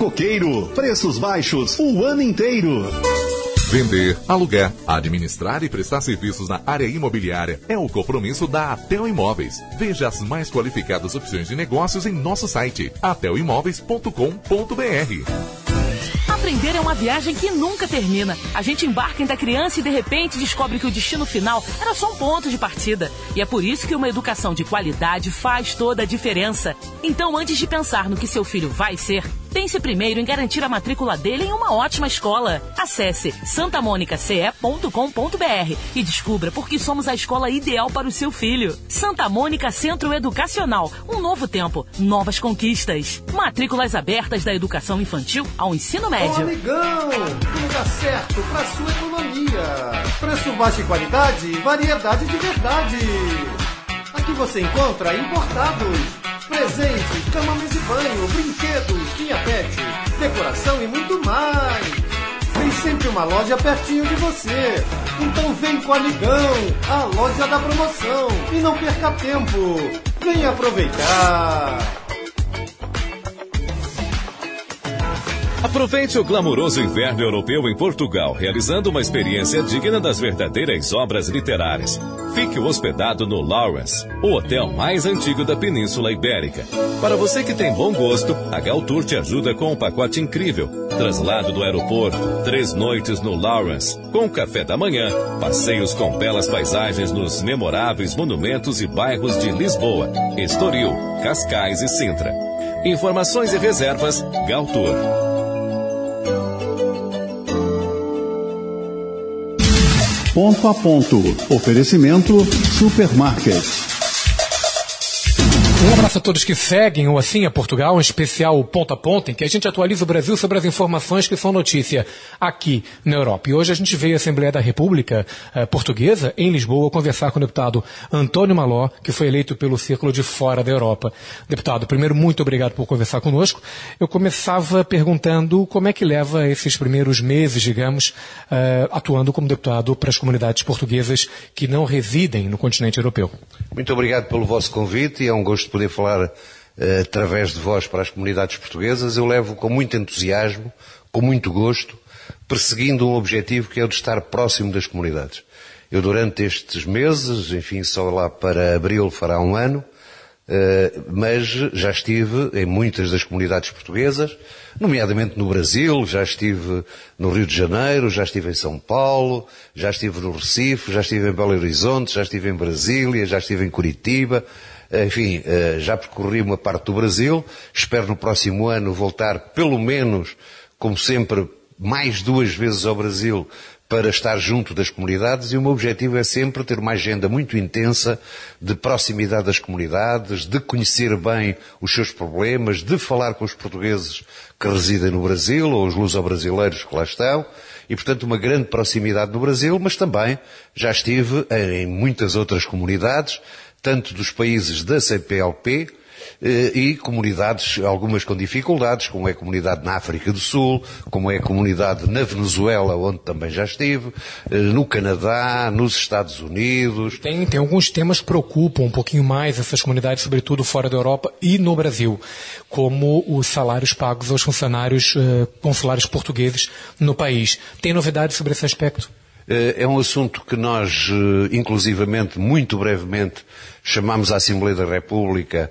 Coqueiro. Preços baixos o ano inteiro. Vender, alugar, administrar e prestar serviços na área imobiliária é o compromisso da Atel Imóveis. Veja as mais qualificadas opções de negócios em nosso site atelimóveis.com.br. Aprender é uma viagem que nunca termina. A gente embarca ainda criança e de repente descobre que o destino final era só um ponto de partida. E é por isso que uma educação de qualidade faz toda a diferença. Então, antes de pensar no que seu filho vai ser, pense primeiro em garantir a matrícula dele em uma ótima escola. Acesse santamonicace.com.br e descubra por que somos a escola ideal para o seu filho. Santa Mônica Centro Educacional. Um novo tempo, novas conquistas. Matrículas abertas da educação infantil ao ensino Ô, médio. amigão, tudo dá certo pra sua economia. Preço baixo e qualidade, variedade de verdade. Aqui você encontra importados, presentes, cama, mesa e banho, brinquedos, linha pet, decoração e muito mais. Tem sempre uma loja pertinho de você. Então vem com o Amigão, a loja da promoção. E não perca tempo. Venha aproveitar. Aproveite o glamouroso inverno europeu em Portugal, realizando uma experiência digna das verdadeiras obras literárias. Fique hospedado no Lawrence, o hotel mais antigo da Península Ibérica. Para você que tem bom gosto, a Galtour te ajuda com um pacote incrível. Traslado do aeroporto, três noites no Lawrence, com café da manhã, passeios com belas paisagens nos memoráveis monumentos e bairros de Lisboa, Estoril, Cascais e Sintra. Informações e reservas, Galtour. Ponto a ponto. Oferecimento Supermarket. Um abraço a todos que seguem o Assim é Portugal, em especial o Ponto a Ponto, em que a gente atualiza o Brasil sobre as informações que são notícia aqui na Europa. E hoje a gente veio à Assembleia da República eh, Portuguesa, em Lisboa, conversar com o deputado Antônio Maló, que foi eleito pelo Círculo de Fora da Europa. Deputado, primeiro, muito obrigado por conversar conosco. Eu começava perguntando como é que leva esses primeiros meses, digamos, eh, atuando como deputado para as comunidades portuguesas que não residem no continente europeu. Muito obrigado pelo vosso convite e é um gosto poder falar uh, através de vós para as comunidades portuguesas. Eu levo com muito entusiasmo, com muito gosto, perseguindo um objetivo que é o de estar próximo das comunidades. Eu durante estes meses, enfim, só lá para abril fará um ano, Uh, mas já estive em muitas das comunidades portuguesas, nomeadamente no Brasil, já estive no Rio de Janeiro, já estive em São Paulo, já estive no Recife, já estive em Belo Horizonte, já estive em Brasília, já estive em Curitiba, enfim, uh, já percorri uma parte do Brasil, espero no próximo ano voltar pelo menos, como sempre, mais duas vezes ao Brasil para estar junto das comunidades. E o meu objetivo é sempre ter uma agenda muito intensa de proximidade das comunidades, de conhecer bem os seus problemas, de falar com os portugueses que residem no Brasil ou os luso-brasileiros que lá estão. E, portanto, uma grande proximidade no Brasil, mas também já estive em muitas outras comunidades, tanto dos países da CPLP, eh, e comunidades, algumas com dificuldades, como é a comunidade na África do Sul, como é a comunidade na Venezuela, onde também já estive, eh, no Canadá, nos Estados Unidos. Tem, tem alguns temas que preocupam um pouquinho mais essas comunidades, sobretudo fora da Europa e no Brasil, como os salários pagos aos funcionários uh, consulares portugueses no país. Tem novidades sobre esse aspecto? É um assunto que nós, inclusivamente, muito brevemente, chamamos à Assembleia da República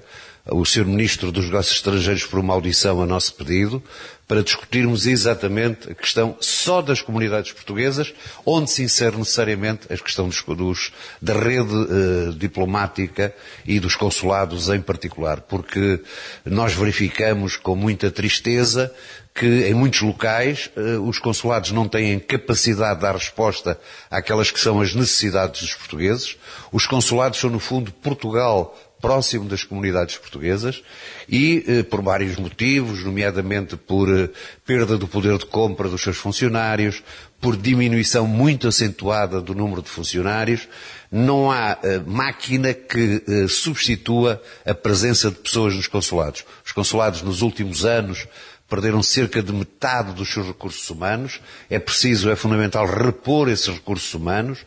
o Sr. Ministro dos Negócios Estrangeiros por uma audição a nosso pedido, para discutirmos exatamente a questão só das comunidades portuguesas, onde se insere necessariamente a questão dos, dos, da rede eh, diplomática e dos consulados em particular, porque nós verificamos com muita tristeza que em muitos locais eh, os consulados não têm capacidade de dar resposta àquelas que são as necessidades dos portugueses. Os consulados são, no fundo, Portugal próximo das comunidades portuguesas e, eh, por vários motivos, nomeadamente por eh, perda do poder de compra dos seus funcionários, por diminuição muito acentuada do número de funcionários, não há máquina que substitua a presença de pessoas nos consulados. Os consulados, nos últimos anos, perderam cerca de metade dos seus recursos humanos. É preciso, é fundamental repor esses recursos humanos,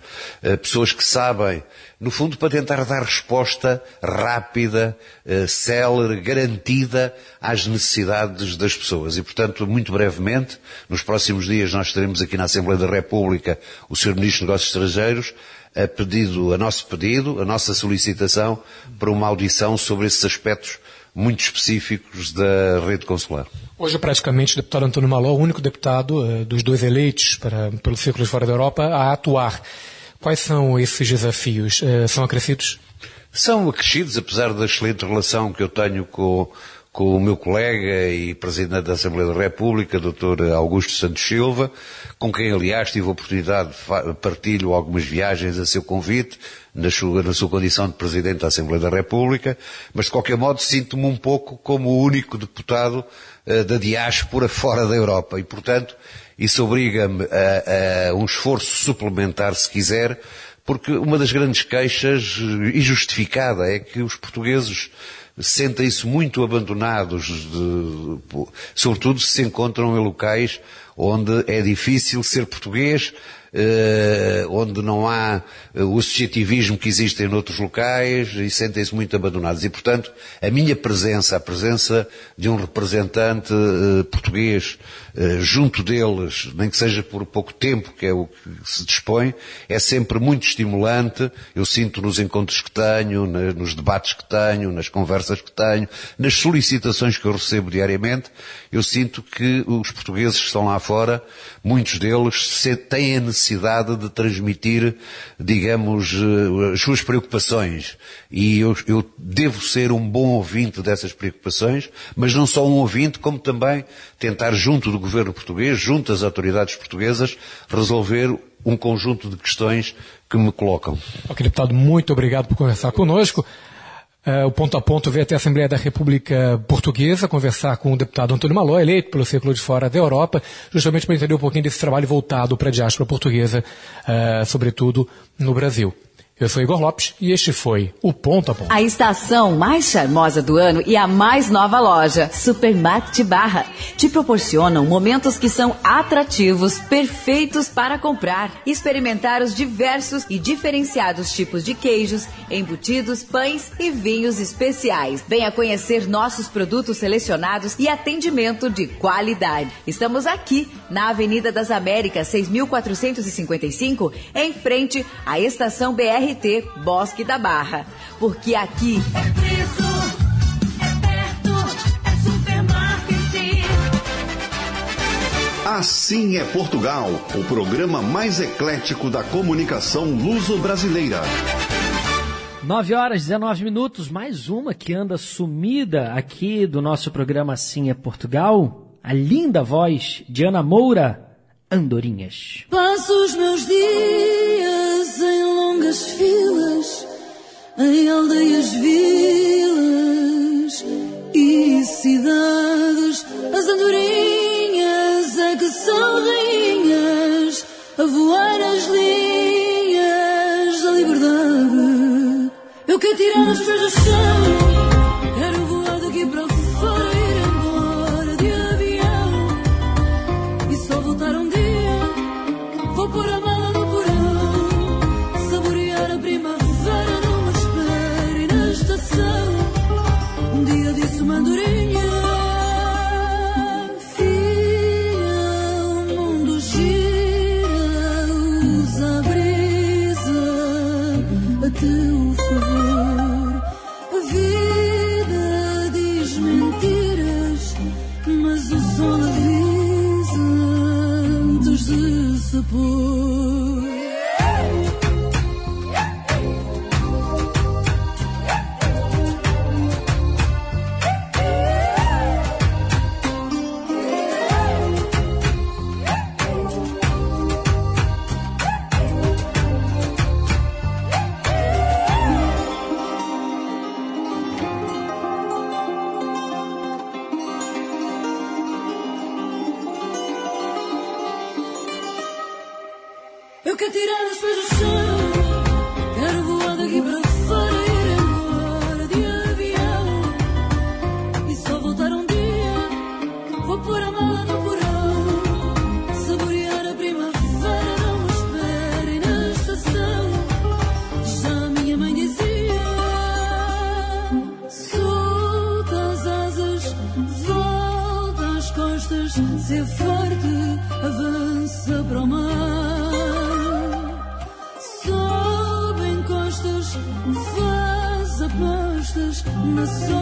pessoas que sabem no fundo para tentar dar resposta rápida, eh, célere, garantida às necessidades das pessoas. E, portanto, muito brevemente, nos próximos dias nós teremos aqui na Assembleia da República o Sr. Ministro dos Negócios Estrangeiros a pedido, a nosso pedido, a nossa solicitação para uma audição sobre esses aspectos muito específicos da rede consular. Hoje, praticamente, o deputado António Maló, o único deputado uh, dos dois eleitos para, pelo Círculo de Fora da Europa a atuar. Quais são esses desafios? Uh, são acrescidos? São acrescidos, apesar da excelente relação que eu tenho com, com o meu colega e Presidente da Assembleia da República, Dr. Augusto Santos Silva, com quem, aliás, tive a oportunidade de partilho algumas viagens a seu convite, na sua, na sua condição de Presidente da Assembleia da República, mas de qualquer modo sinto-me um pouco como o único deputado uh, da diáspora fora da Europa e, portanto, isso obriga-me a, a um esforço suplementar, se quiser, porque uma das grandes queixas, e justificada, é que os portugueses sentem-se muito abandonados, de, sobretudo se se encontram em locais onde é difícil ser português, eh, onde não há eh, o associativismo que existe em outros locais e sentem-se muito abandonados. E, portanto, a minha presença, a presença de um representante eh, português junto deles, nem que seja por pouco tempo, que é o que se dispõe, é sempre muito estimulante. Eu sinto nos encontros que tenho, nos debates que tenho, nas conversas que tenho, nas solicitações que eu recebo diariamente, eu sinto que os portugueses que estão lá fora, muitos deles têm a necessidade de transmitir, digamos, eh, as suas preocupações. E eu, eu devo ser um bom ouvinte dessas preocupações, mas não só um ouvinte, como também tentar, junto do governo português, junto às autoridades portuguesas, resolver um conjunto de questões que me colocam. Ok, deputado, muito obrigado por conversar conosco. Uh, o ponto a ponto veio até a Assembleia da República Portuguesa conversar com o deputado Antônio Maló, eleito pelo Círculo de Fora da Europa, justamente para entender um pouquinho desse trabalho voltado para a diáspora portuguesa, uh, sobretudo no Brasil. Eu sou Igor Lopes e este foi o Ponto a Ponto. A estação mais charmosa do ano e a mais nova loja, Supermarket Barra, te proporcionam momentos que são atrativos, perfeitos para comprar. Experimentar os diversos e diferenciados tipos de queijos, embutidos, pães e vinhos especiais. Venha conhecer nossos produtos selecionados e atendimento de qualidade. Estamos aqui na Avenida das Américas, 6455, em frente à estação BR BRT Bosque da Barra. Porque aqui é preço, é perto, é supermarket. Assim é Portugal, o programa mais eclético da comunicação luso-brasileira. 9 horas 19 minutos, mais uma que anda sumida aqui do nosso programa Assim é Portugal. A linda voz de Ana Moura, Andorinhas. Passo os meus dias em longas filas, em aldeias, vilas e cidades. As andorinhas é que são rainhas a voar nas linhas da liberdade. Eu quero tirar os pés do chão. 不 sou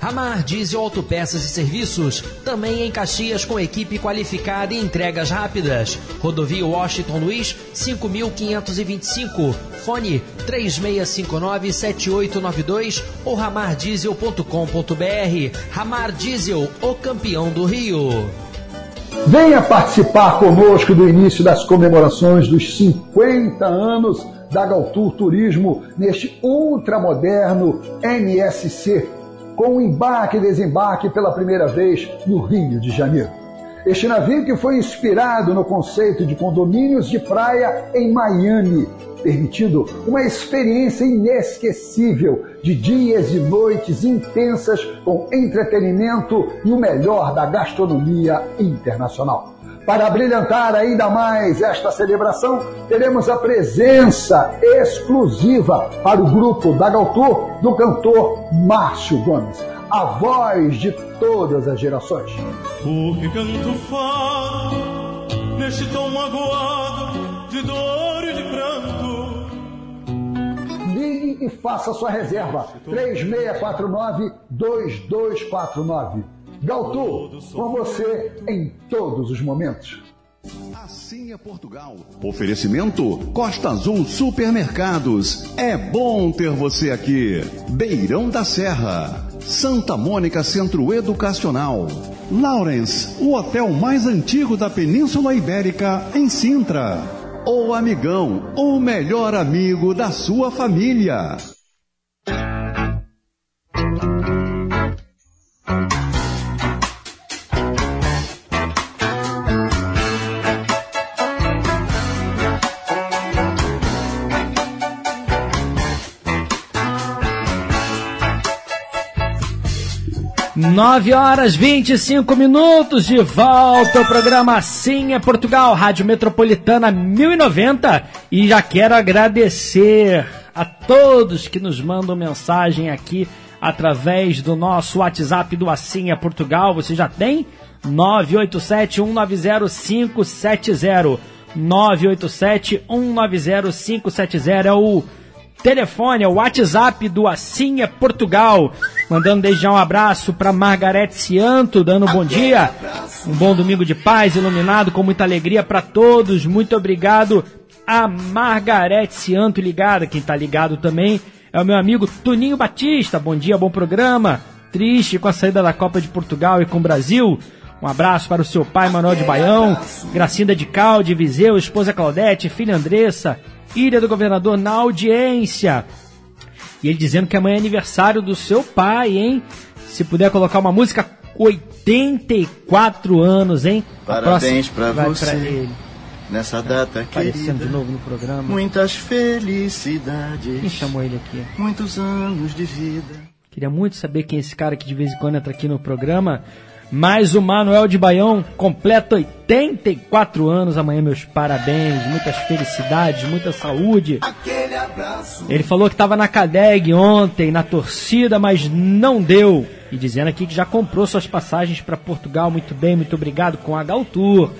Ramar Diesel Autopeças e Serviços, também em Caxias com equipe qualificada e entregas rápidas. Rodovia Washington Luiz, 5525. Fone 3659-7892 ou ramardiesel.com.br. Ramar Diesel, o campeão do Rio. Venha participar conosco do início das comemorações dos 50 anos da Galtur Turismo neste ultramoderno MSC com o embarque e desembarque pela primeira vez no Rio de Janeiro. Este navio que foi inspirado no conceito de condomínios de praia em Miami, permitindo uma experiência inesquecível de dias e noites intensas com entretenimento e o melhor da gastronomia internacional. Para brilhantar ainda mais esta celebração, teremos a presença exclusiva para o grupo da Galtur do cantor Márcio Gomes, a voz de todas as gerações. Porque canto fado neste tom magoado de dor e de pranto. Ligue e faça sua reserva. 3649-2249. Galtu, com você em todos os momentos. Assim é Portugal. Oferecimento Costa Azul Supermercados. É bom ter você aqui. Beirão da Serra. Santa Mônica Centro Educacional. Lawrence, o hotel mais antigo da Península Ibérica, em Sintra. O Amigão, o melhor amigo da sua família. Nove horas 25 minutos de volta ao programa Assim é Portugal, Rádio Metropolitana 1090. E já quero agradecer a todos que nos mandam mensagem aqui através do nosso WhatsApp do Assim é Portugal. Você já tem? 987-190-570. 987-190-570 é o telefone, é o WhatsApp do Assim é Portugal. Mandando desde já um abraço para Margarete Cianto, dando um bom dia. Um bom domingo de paz, iluminado, com muita alegria para todos. Muito obrigado a Margarete Cianto ligada. Quem tá ligado também é o meu amigo Toninho Batista. Bom dia, bom programa. Triste com a saída da Copa de Portugal e com o Brasil. Um abraço para o seu pai, Manuel de Baião, Gracinda de Calde, Viseu, esposa Claudete, filha Andressa, Ilha do Governador na audiência. E ele dizendo que amanhã é aniversário do seu pai, hein? Se puder colocar uma música, 84 anos, hein? Parabéns pra vai você. ele. Nessa data Aparecendo querida. de novo no programa. Muitas felicidades. Quem chamou ele aqui? Muitos anos de vida. Queria muito saber quem é esse cara que de vez em quando entra aqui no programa. Mas o Manuel de Baião completa 84 anos amanhã, meus parabéns, muitas felicidades, muita saúde. Ele falou que estava na Cadeg ontem, na torcida, mas não deu. E dizendo aqui que já comprou suas passagens para Portugal. Muito bem, muito obrigado com a Galtour.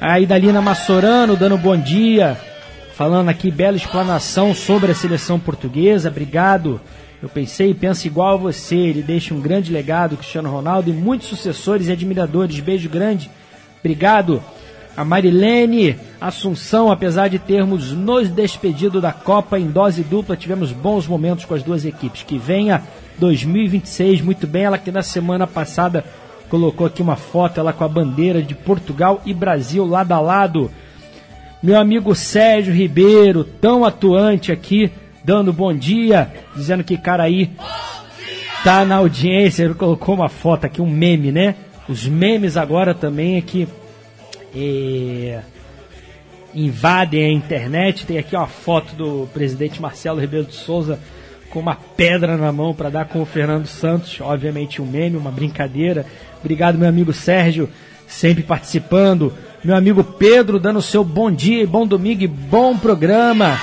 Aí Dalina Massorano dando bom dia, falando aqui bela explanação sobre a seleção portuguesa. Obrigado. Eu pensei e penso igual a você. Ele deixa um grande legado, Cristiano Ronaldo, e muitos sucessores e admiradores. Beijo grande. Obrigado. A Marilene Assunção, apesar de termos nos despedido da Copa em dose dupla, tivemos bons momentos com as duas equipes. Que venha 2026, muito bem. Ela que na semana passada colocou aqui uma foto, ela com a bandeira de Portugal e Brasil lado a lado. Meu amigo Sérgio Ribeiro, tão atuante aqui, dando bom dia, dizendo que Caraí tá na audiência. Ele colocou uma foto aqui, um meme, né? Os memes agora também é que é, invadem a internet. Tem aqui uma foto do presidente Marcelo Rebelo de Souza com uma pedra na mão para dar com o Fernando Santos. Obviamente um meme, uma brincadeira. Obrigado, meu amigo Sérgio, sempre participando. Meu amigo Pedro, dando seu bom dia, bom domingo e bom programa.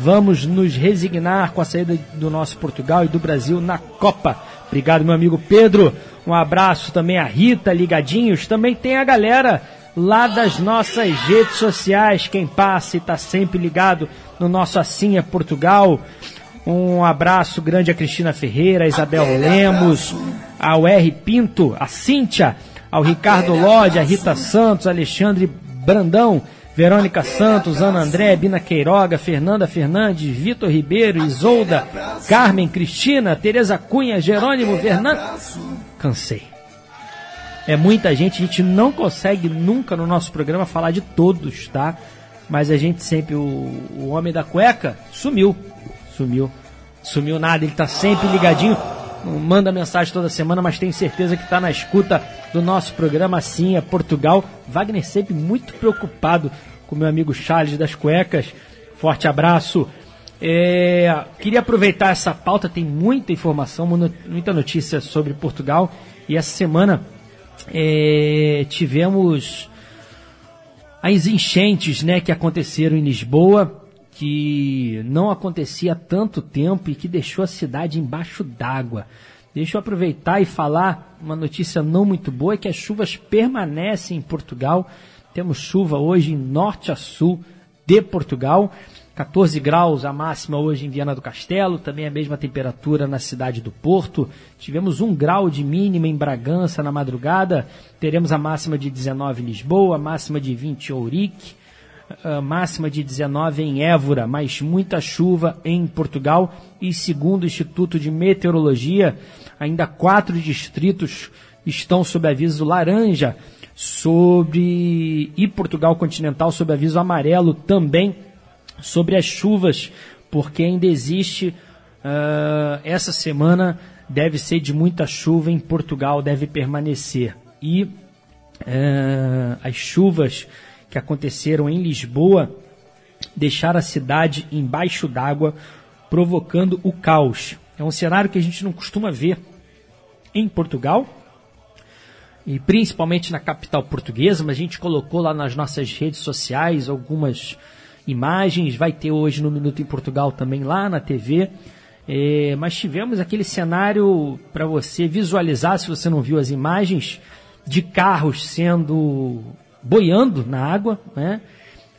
Vamos nos resignar com a saída do nosso Portugal e do Brasil na Copa. Obrigado, meu amigo Pedro. Um abraço também a Rita, ligadinhos. Também tem a galera lá das nossas redes sociais. Quem passa e está sempre ligado no nosso Assim é Portugal. Um abraço grande a Cristina Ferreira, a Isabel Lemos, ao R. Pinto, a Cíntia, ao Ricardo Lodi, a Rita Santos, Alexandre Brandão, Verônica Santos, Ana André, Bina Queiroga, Fernanda Fernandes, Vitor Ribeiro, Isolda, Carmen, Cristina, Tereza Cunha, Jerônimo, Fernando. Cansei. É muita gente, a gente não consegue nunca no nosso programa falar de todos, tá? Mas a gente sempre, o, o homem da cueca sumiu. Sumiu. Sumiu nada, ele tá sempre ligadinho. Não manda mensagem toda semana, mas tenho certeza que tá na escuta do nosso programa Assim é Portugal. Wagner sempre muito preocupado com meu amigo Charles das Cuecas. Forte abraço. É, queria aproveitar essa pauta, tem muita informação, muita notícia sobre Portugal. E essa semana é, tivemos as enchentes né, que aconteceram em Lisboa, que não acontecia há tanto tempo e que deixou a cidade embaixo d'água. Deixa eu aproveitar e falar uma notícia não muito boa, é que as chuvas permanecem em Portugal. Temos chuva hoje em norte a sul de Portugal. 14 graus a máxima hoje em Viana do Castelo, também a mesma temperatura na cidade do Porto. Tivemos um grau de mínima em Bragança na madrugada. Teremos a máxima de 19 em Lisboa, máxima de 20 em Ourique, máxima de 19 em Évora, mas muita chuva em Portugal. E segundo o Instituto de Meteorologia, ainda quatro distritos estão sob aviso laranja sobre e Portugal continental sob aviso amarelo também sobre as chuvas, porque ainda existe uh, essa semana deve ser de muita chuva em Portugal, deve permanecer. E uh, as chuvas que aconteceram em Lisboa deixaram a cidade embaixo d'água, provocando o caos. É um cenário que a gente não costuma ver em Portugal, e principalmente na capital portuguesa, mas a gente colocou lá nas nossas redes sociais algumas imagens, vai ter hoje no Minuto em Portugal também lá na TV. É, mas tivemos aquele cenário para você visualizar, se você não viu as imagens, de carros sendo boiando na água, né?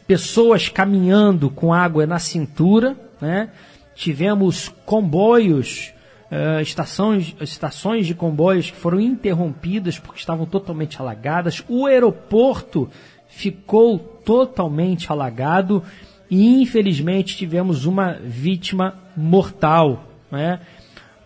pessoas caminhando com água na cintura, né? tivemos comboios, uh, estações, estações de comboios que foram interrompidas porque estavam totalmente alagadas, o aeroporto ficou totalmente alagado e infelizmente tivemos uma vítima mortal. Né?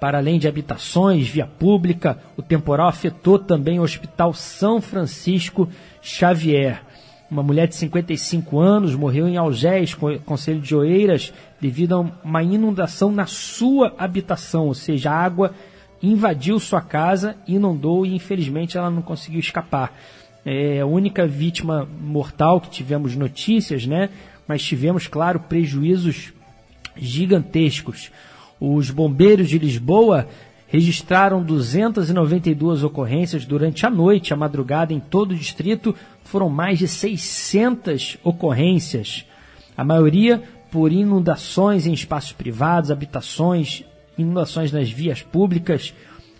Para além de habitações, via pública, o temporal afetou também o Hospital São Francisco Xavier. Uma mulher de 55 anos morreu em Algés, Conselho de Oeiras, devido a uma inundação na sua habitação, ou seja, a água invadiu sua casa, inundou e infelizmente ela não conseguiu escapar é a única vítima mortal que tivemos notícias, né? Mas tivemos, claro, prejuízos gigantescos. Os bombeiros de Lisboa registraram 292 ocorrências durante a noite, a madrugada em todo o distrito, foram mais de 600 ocorrências. A maioria por inundações em espaços privados, habitações, inundações nas vias públicas.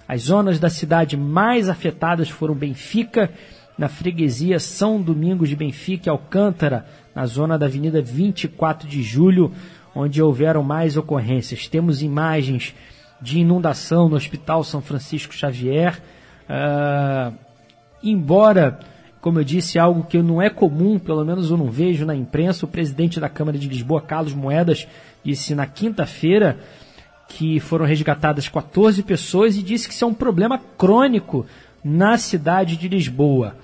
As zonas da cidade mais afetadas foram Benfica na freguesia São Domingos de Benfica e Alcântara, na zona da Avenida 24 de Julho, onde houveram mais ocorrências. Temos imagens de inundação no Hospital São Francisco Xavier. Uh, embora, como eu disse, algo que não é comum, pelo menos eu não vejo na imprensa, o presidente da Câmara de Lisboa, Carlos Moedas, disse na quinta-feira que foram resgatadas 14 pessoas e disse que isso é um problema crônico na cidade de Lisboa.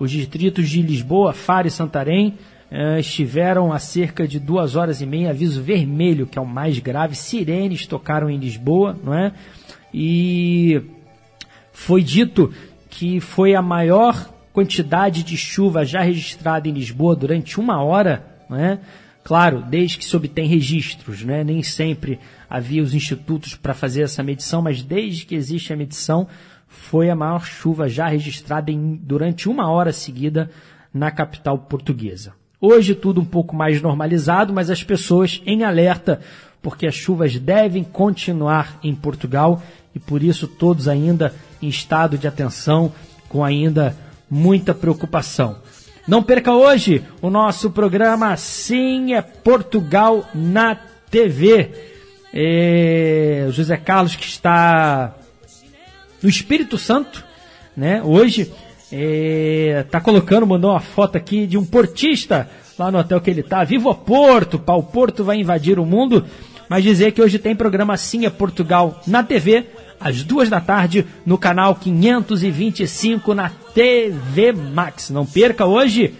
Os distritos de Lisboa, Faro e Santarém eh, estiveram a cerca de duas horas e meia, aviso vermelho, que é o mais grave. Sirenes tocaram em Lisboa, não é? E foi dito que foi a maior quantidade de chuva já registrada em Lisboa durante uma hora, não é? Claro, desde que se obtém registros, né? nem sempre havia os institutos para fazer essa medição, mas desde que existe a medição, foi a maior chuva já registrada em, durante uma hora seguida na capital portuguesa. Hoje tudo um pouco mais normalizado, mas as pessoas em alerta, porque as chuvas devem continuar em Portugal e por isso todos ainda em estado de atenção, com ainda muita preocupação. Não perca hoje o nosso programa Sim é Portugal na TV. É, José Carlos que está no Espírito Santo, né? Hoje é, tá colocando, mandou uma foto aqui de um portista lá no hotel que ele tá. Viva Porto, pau Porto vai invadir o mundo. Mas dizer que hoje tem programa Sim é Portugal na TV, às duas da tarde, no canal 525 na TV Max. Não perca hoje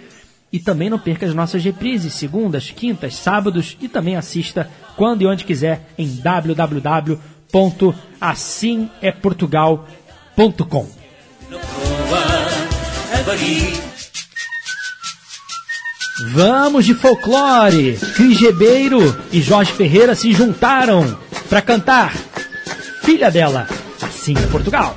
e também não perca as nossas reprises, segundas, quintas, sábados e também assista quando e onde quiser em www www.assimeportugal.com. Vamos de folclore! Cris Ribeiro e Jorge Ferreira se juntaram para cantar Filha dela, assim é Portugal.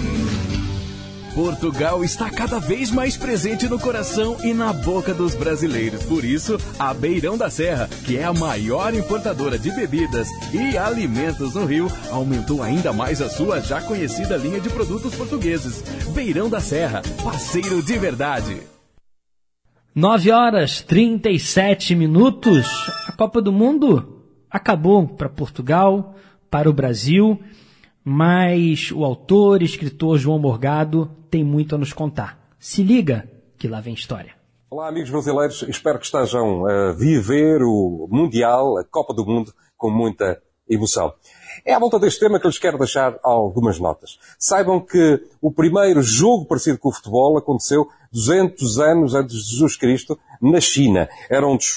Portugal está cada vez mais presente no coração e na boca dos brasileiros. Por isso, a Beirão da Serra, que é a maior importadora de bebidas e alimentos no Rio, aumentou ainda mais a sua já conhecida linha de produtos portugueses. Beirão da Serra, parceiro de verdade. 9 horas 37 minutos. A Copa do Mundo acabou para Portugal, para o Brasil, mas o autor escritor João Morgado tem muito a nos contar. Se liga que lá vem história. Olá, amigos brasileiros. Espero que estejam a viver o Mundial, a Copa do Mundo, com muita emoção. É à volta deste tema que lhes quero deixar algumas notas. Saibam que o primeiro jogo parecido com o futebol aconteceu 200 anos antes de Jesus Cristo, na China. Era um, des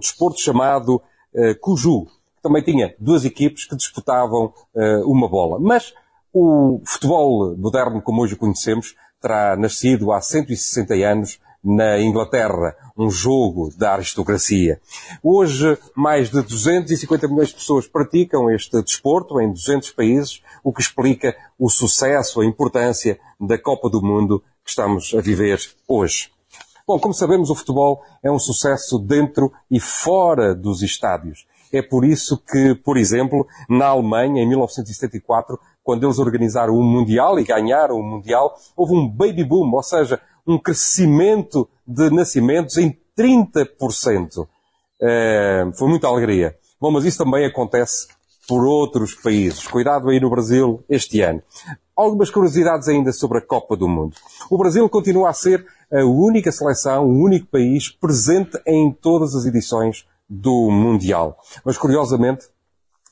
desporto chamado uh, que também tinha duas equipes que disputavam uh, uma bola. Mas o futebol moderno, como hoje o conhecemos, terá nascido há 160 anos na Inglaterra, um jogo da aristocracia. Hoje, mais de 250 milhões de pessoas praticam este desporto em 200 países, o que explica o sucesso, a importância da Copa do Mundo que estamos a viver hoje. Bom, como sabemos, o futebol é um sucesso dentro e fora dos estádios. É por isso que, por exemplo, na Alemanha, em 1974, quando eles organizaram o Mundial e ganharam o Mundial, houve um baby boom, ou seja, um crescimento de nascimentos em 30%. eh, foi muita alegria. Bom, mas isso também acontece por outros países. Cuidado aí no Brasil este ano. Algumas curiosidades ainda sobre a Copa do Mundo. O Brasil continua a ser a única seleção, o único país presente em todas as edições do Mundial. Mas curiosamente,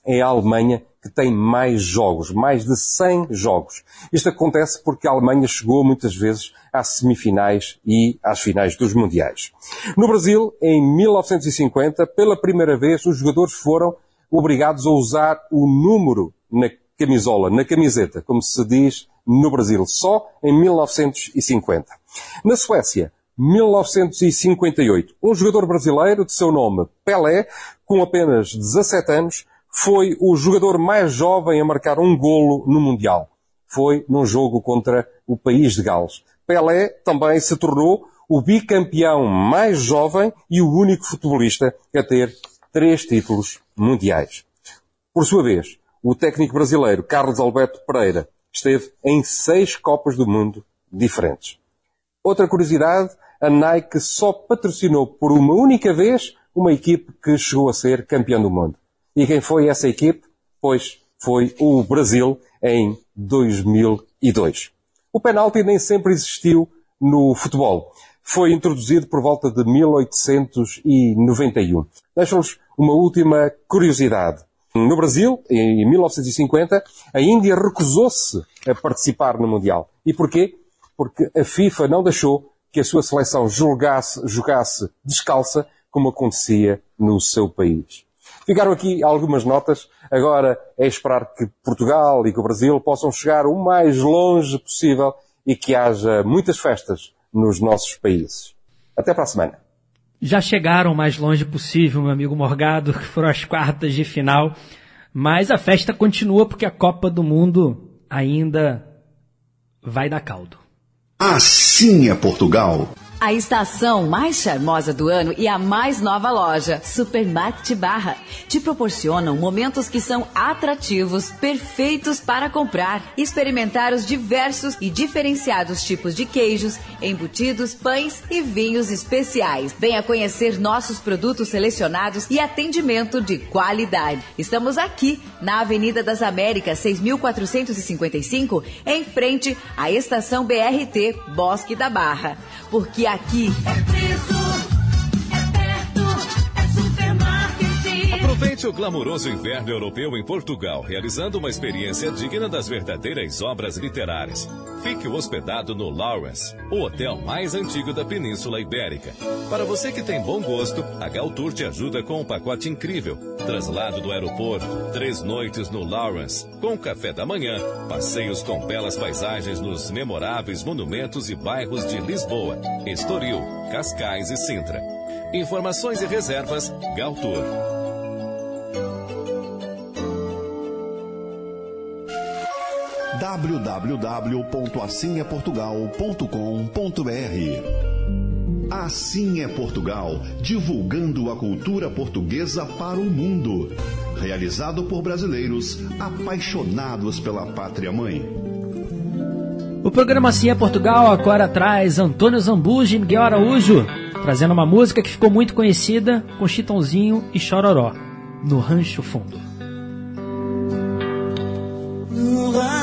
é a Alemanha que tem mais jogos, mais de 100 jogos. Isto acontece porque a Alemanha chegou muitas vezes às semifinais e às finais dos Mundiais. No Brasil, em 1950, pela primeira vez, os jogadores foram obrigados a usar o número na camisola, na camiseta, como se diz no Brasil, só em 1950. Na Suécia, 1958, um jogador brasileiro de seu nome Pelé, com apenas 17 anos, foi o jogador mais jovem a marcar um golo no Mundial. Foi num jogo contra o país de Gales. Pelé também se tornou o bicampeão mais jovem e o único futebolista a ter três títulos mundiais. Por sua vez, o técnico brasileiro Carlos Alberto Pereira esteve em seis Copas do Mundo diferentes. Outra curiosidade, a Nike só patrocinou por uma única vez uma equipe que chegou a ser campeão do mundo. E quem foi essa equipe? Pois foi o Brasil em 2002. O penalti nem sempre existiu no futebol. Foi introduzido por volta de 1891. Deixo-vos uma última curiosidade. No Brasil, em 1950, a Índia recusou-se a participar no Mundial. E porquê? Porque a FIFA não deixou que a sua seleção jogasse, jogasse descalça, como acontecia no seu país. Ficaram aqui algumas notas. Agora é esperar que Portugal e que o Brasil possam chegar o mais longe possível e que haja muitas festas nos nossos países. Até para a semana. Já chegaram o mais longe possível, meu amigo Morgado, que foram as quartas de final. Mas a festa continua porque a Copa do Mundo ainda vai dar caldo. Assim é Portugal. A estação mais charmosa do ano e a mais nova loja, Supermarket Barra, te proporcionam momentos que são atrativos, perfeitos para comprar. Experimentar os diversos e diferenciados tipos de queijos, embutidos, pães e vinhos especiais. Venha conhecer nossos produtos selecionados e atendimento de qualidade. Estamos aqui na Avenida das Américas, 6455, em frente à estação BRT Bosque da Barra. Porque aqui Aproveite o glamouroso inverno europeu em Portugal, realizando uma experiência digna das verdadeiras obras literárias. Fique hospedado no Lawrence, o hotel mais antigo da Península Ibérica. Para você que tem bom gosto, a Galtour te ajuda com um pacote incrível. Traslado do aeroporto, três noites no Lawrence, com café da manhã, passeios com belas paisagens nos memoráveis monumentos e bairros de Lisboa, Estoril, Cascais e Sintra. Informações e reservas, Galtour. www.assimeportugal.com.br Assim é Portugal, divulgando a cultura portuguesa para o mundo. Realizado por brasileiros apaixonados pela pátria mãe. O programa Assim é Portugal agora traz Antônio Zambuji e Miguel Araújo, trazendo uma música que ficou muito conhecida com Chitãozinho e Chororó, no Rancho Fundo.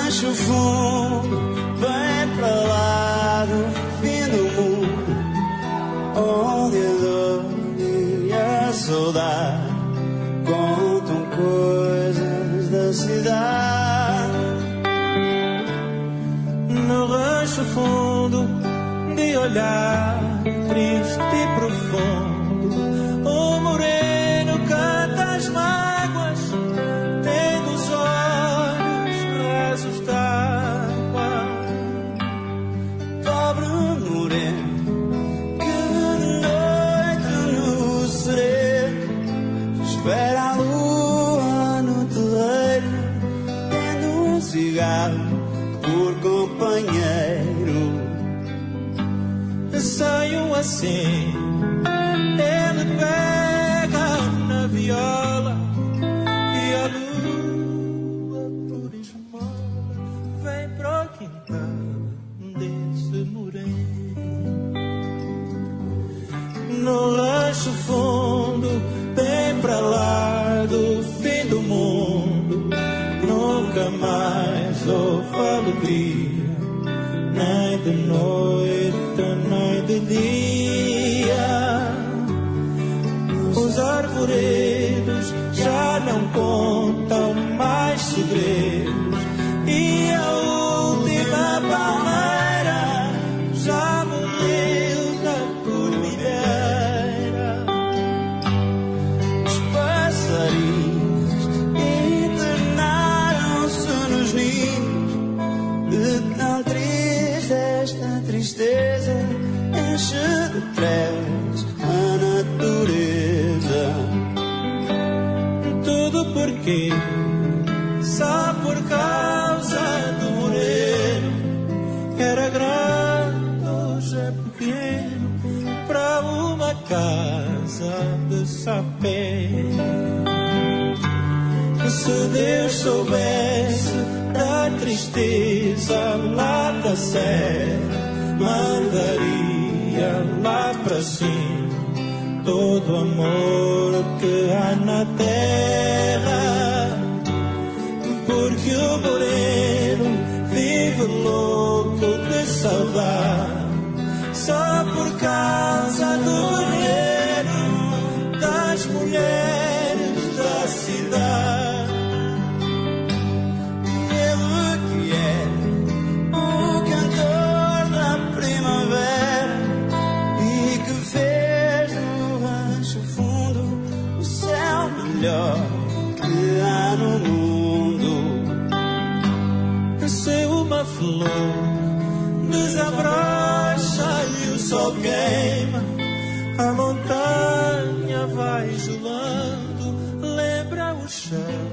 No rancho fundo, bem pra lá do fim do mundo, onde a dor e a saudade contam coisas da cidade. No rancho fundo, de olhar triste e profundo, assim, ele pega na viola e a lua por esmola vem pro quintal desse moreno. No lancho fundo bem pra lá do fim do mundo. Nunca mais houve alegria, nem de noite, Tudo porque só por causa do moreno era grande, hoje é pequeno para uma casa de sapé. Se Deus soubesse da tristeza lá da serra, mandaria lá para cima todo amor que há na terra. Porque o moreno vive louco de saudade, só por causa flor desabrocha e o sol queima, a montanha vai gelando, lembra o cheiro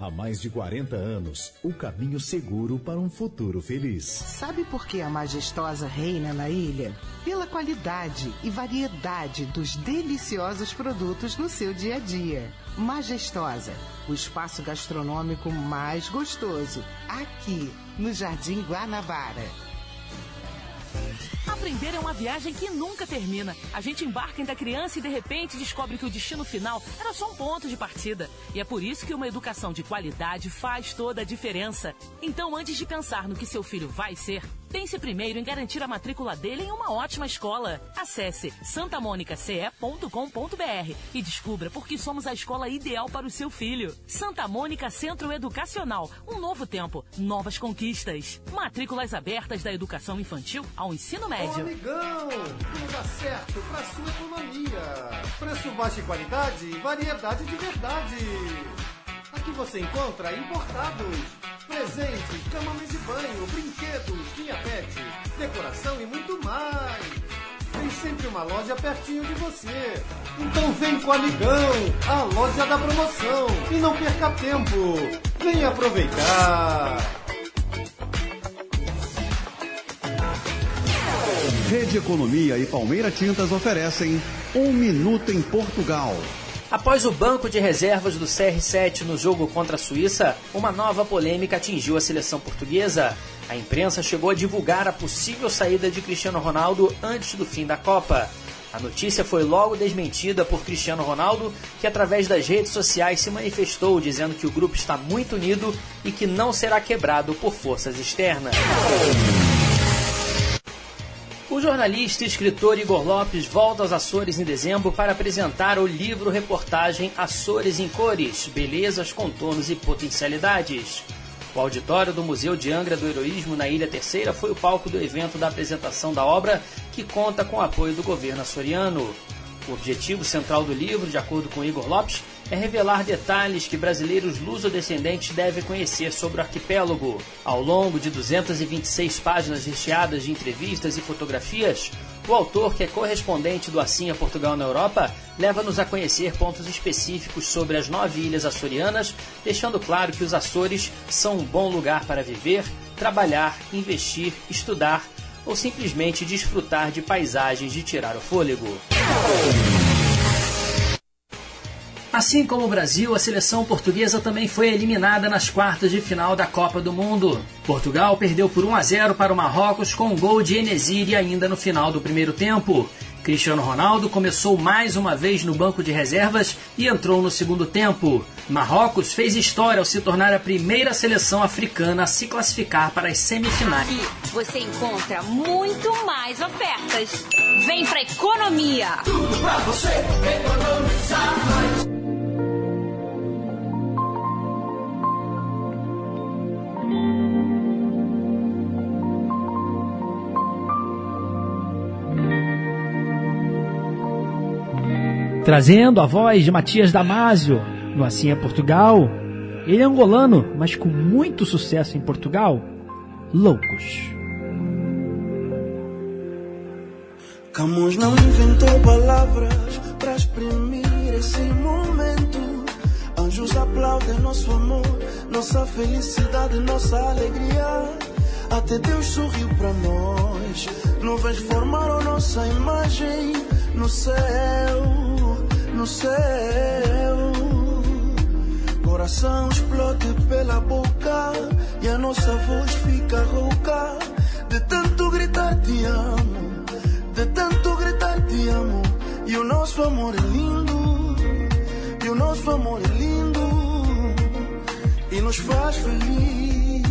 Há mais de 40 anos, o caminho seguro para um futuro feliz. Sabe por que a Majestosa reina na ilha? Pela qualidade e variedade dos deliciosos produtos no seu dia a dia. Majestosa, o espaço gastronômico mais gostoso, aqui no Jardim Guanabara. Aprender é uma viagem que nunca termina. A gente embarca ainda criança e de repente descobre que o destino final era só um ponto de partida. E é por isso que uma educação de qualidade faz toda a diferença. Então, antes de pensar no que seu filho vai ser, pense primeiro em garantir a matrícula dele em uma ótima escola. Acesse santamonicace.com.br e descubra por que somos a escola ideal para o seu filho. Santa Mônica Centro Educacional. Um novo tempo, novas conquistas. Matrículas abertas da educação infantil ao ensino Ô, médio. amigão, tudo dá certo pra sua economia. Preço baixo e qualidade, variedade de verdade. Aqui você encontra importados. Presentes, cama, mesa e banho, brinquedos, linha pet, decoração e muito mais. Tem sempre uma loja pertinho de você. Então vem com a Amigão, a loja da promoção. E não perca tempo. Vem aproveitar. Rede Economia e Palmeira Tintas oferecem Um Minuto em Portugal. Após o banco de reservas do CR7 no jogo contra a Suíça, uma nova polêmica atingiu a seleção portuguesa. A imprensa chegou a divulgar a possível saída de Cristiano Ronaldo antes do fim da Copa. A notícia foi logo desmentida por Cristiano Ronaldo, que através das redes sociais se manifestou dizendo que o grupo está muito unido e que não será quebrado por forças externas. O jornalista e escritor Igor Lopes volta aos Açores em dezembro para apresentar o livro-reportagem Açores em Cores, Belezas, Contornos e Potencialidades. O auditório do Museu de Angra do Heroísmo na Ilha Terceira foi o palco do evento da apresentação da obra, que conta com o apoio do governo açoriano. O objetivo central do livro, de acordo com Igor Lopes, é revelar detalhes que brasileiros luso-descendentes devem conhecer sobre o arquipélago. Ao longo de 226 páginas recheadas de entrevistas e fotografias, o autor, que é correspondente do Assim a Portugal na Europa, leva-nos a conhecer pontos específicos sobre as nove ilhas açorianas, deixando claro que os Açores são um bom lugar para viver, trabalhar, investir, estudar ou simplesmente desfrutar de paisagens de tirar o fôlego. Assim como o Brasil, a seleção portuguesa também foi eliminada nas quartas de final da Copa do Mundo. Portugal perdeu por 1 a 0 para o Marrocos com um gol de Enesiri ainda no final do primeiro tempo. Cristiano Ronaldo começou mais uma vez no banco de reservas e entrou no segundo tempo. Marrocos fez história ao se tornar a primeira seleção africana a se classificar para as semifinais. Aqui você encontra muito mais ofertas. Vem pra economia! Tudo pra você economizar mais. Trazendo a voz de Matias Damasio no Assim é Portugal. Ele é angolano, mas com muito sucesso em Portugal. Loucos. Camões não inventou palavras para exprimir esse momento. Anjos aplaudem nosso amor, nossa felicidade, nossa alegria. Até Deus sorriu para nós. Nuvens formaram nossa imagem no céu, no céu. Coração explode pela boca e a nossa voz fica rouca de tanto gritar te amo, de tanto gritar te amo. E o nosso amor é lindo, e o nosso amor é lindo e nos faz feliz.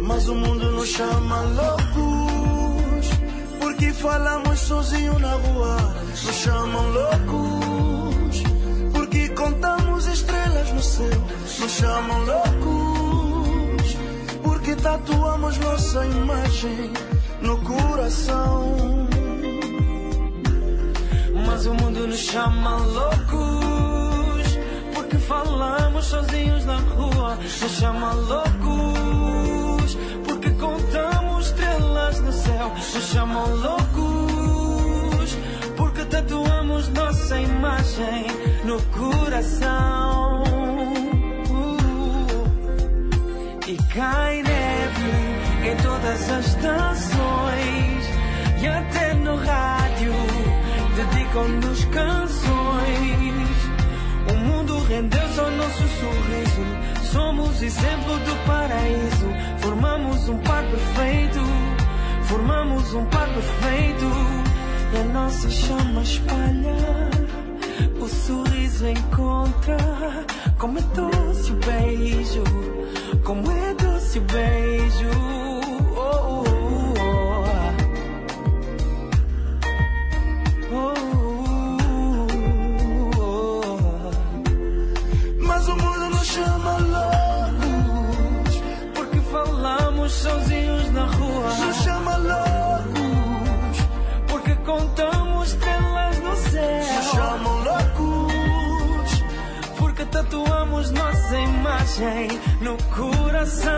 Mas o mundo nos chama loucos porque falamos sozinho na rua. Nos chamam loucos porque contamos Nos chamam loucos porque tatuamos nossa imagem no coração. Mas o mundo nos chama loucos porque falamos sozinhos na rua. Nos chama loucos porque contamos estrelas no céu. Nos chamam loucos porque tatuamos nossa imagem no coração. Cai neve em todas as estações e até no rádio dedicam-nos canções. O mundo rendeu-se ao nosso sorriso. Somos exemplo do paraíso. Formamos um par perfeito. Formamos um par perfeito. E a nossa chama espalha. O sorriso encontra. Como é doce o beijo. Como é doce o beijo. Oh, oh, oh, oh. Mas o mundo nos chama loucos Porque falamos sozinhos na rua Nos chama loucos Porque contamos estrelas no céu Nos chamam loucos Porque tatuamos nossa imagem no coração.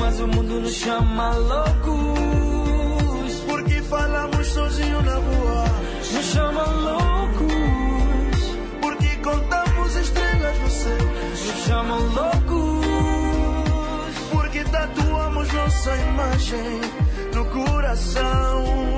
Mas o mundo nos chama loucos. Porque falamos sozinho na rua. Nos chama loucos. Porque contamos estrelas céu Nos chamam loucos. Porque tatuamos nossa imagem no coração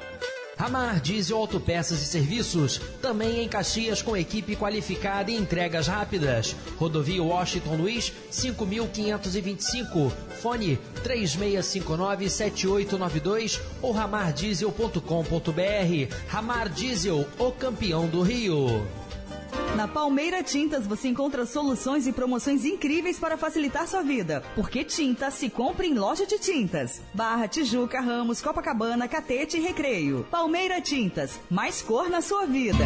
Ramar Diesel Autopeças e Serviços, também em Caxias com equipe qualificada e entregas rápidas. Rodovia Washington Luiz, 5525, fone 36597892 ou ramardiesel.com.br. Ramar Diesel, o campeão do Rio. Na Palmeira Tintas você encontra soluções e promoções incríveis para facilitar sua vida. Porque tinta se compra em loja de tintas. Barra, Tijuca, Ramos, Copacabana, Catete e Recreio. Palmeira Tintas, mais cor na sua vida.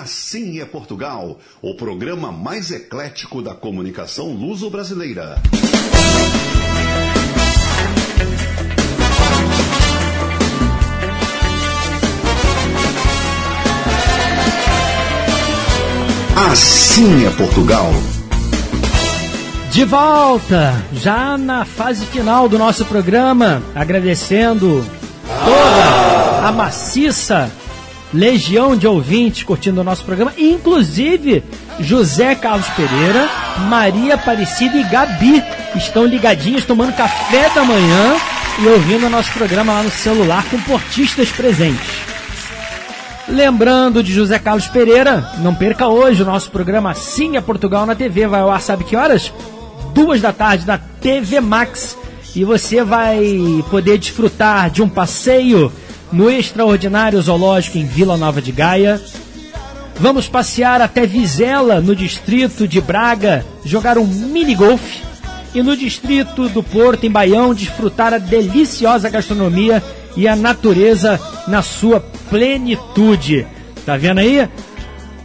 Assim é Portugal, o programa mais eclético da comunicação luso-brasileira. Assim é Portugal. De volta, já na fase final do nosso programa, agradecendo toda a maciça legião de ouvintes curtindo o nosso programa, inclusive José Carlos Pereira, Maria Aparecida e Gabi estão ligadinhos tomando café da manhã e ouvindo o nosso programa lá no celular com portistas presentes. Lembrando de José Carlos Pereira, não perca hoje o nosso programa Sim é Portugal na TV. Vai ao ar, sabe que horas? Duas da tarde na TV Max. E você vai poder desfrutar de um passeio no extraordinário zoológico em Vila Nova de Gaia. Vamos passear até Vizela, no distrito de Braga, jogar um mini golf. E no distrito do Porto, em Baião, desfrutar a deliciosa gastronomia e a natureza na sua plenitude. Tá vendo aí?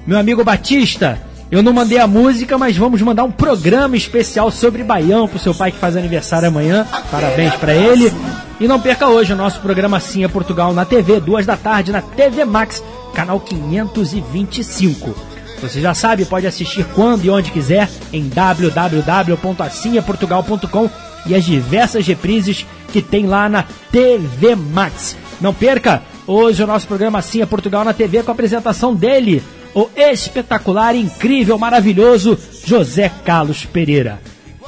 Meu amigo Batista, eu não mandei a música, mas vamos mandar um programa especial sobre Baião pro seu pai que faz aniversário amanhã. Parabéns para ele. E não perca hoje o nosso programa Sim é Portugal na TV, duas da tarde na TV Max, canal 525. Você já sabe, pode assistir quando e onde quiser em www.assimeportugal.com e as diversas reprises que tem lá na TV Max. Não perca hoje o nosso programa Sim é Portugal na TV com a apresentação dele, o espetacular, incrível, maravilhoso José Carlos Pereira.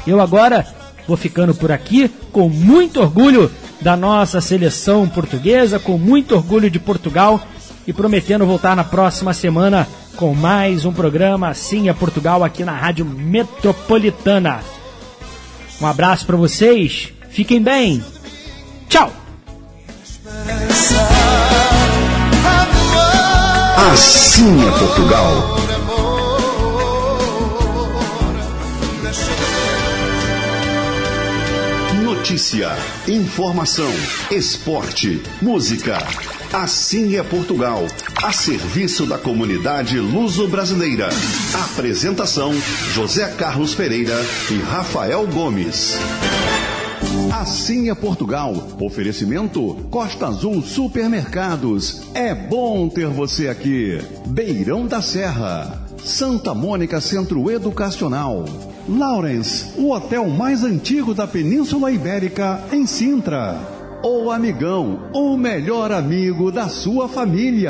Eu agora vou ficando por aqui com muito orgulho da nossa seleção portuguesa, com muito orgulho de Portugal e prometendo voltar na próxima semana com mais um programa Assim é Portugal aqui na Rádio Metropolitana. Um abraço para vocês, fiquem bem. Tchau. Assim é Portugal. Notícia, informação, esporte, música. Assim é Portugal, a serviço da comunidade luso-brasileira. Apresentação: José Carlos Pereira e Rafael Gomes. Assim é Portugal. Oferecimento Costa Azul Supermercados. É bom ter você aqui. Beirão da Serra. Santa Mônica Centro Educacional. Lawrence, o hotel mais antigo da Península Ibérica, em Sintra. O Amigão, o melhor amigo da sua família.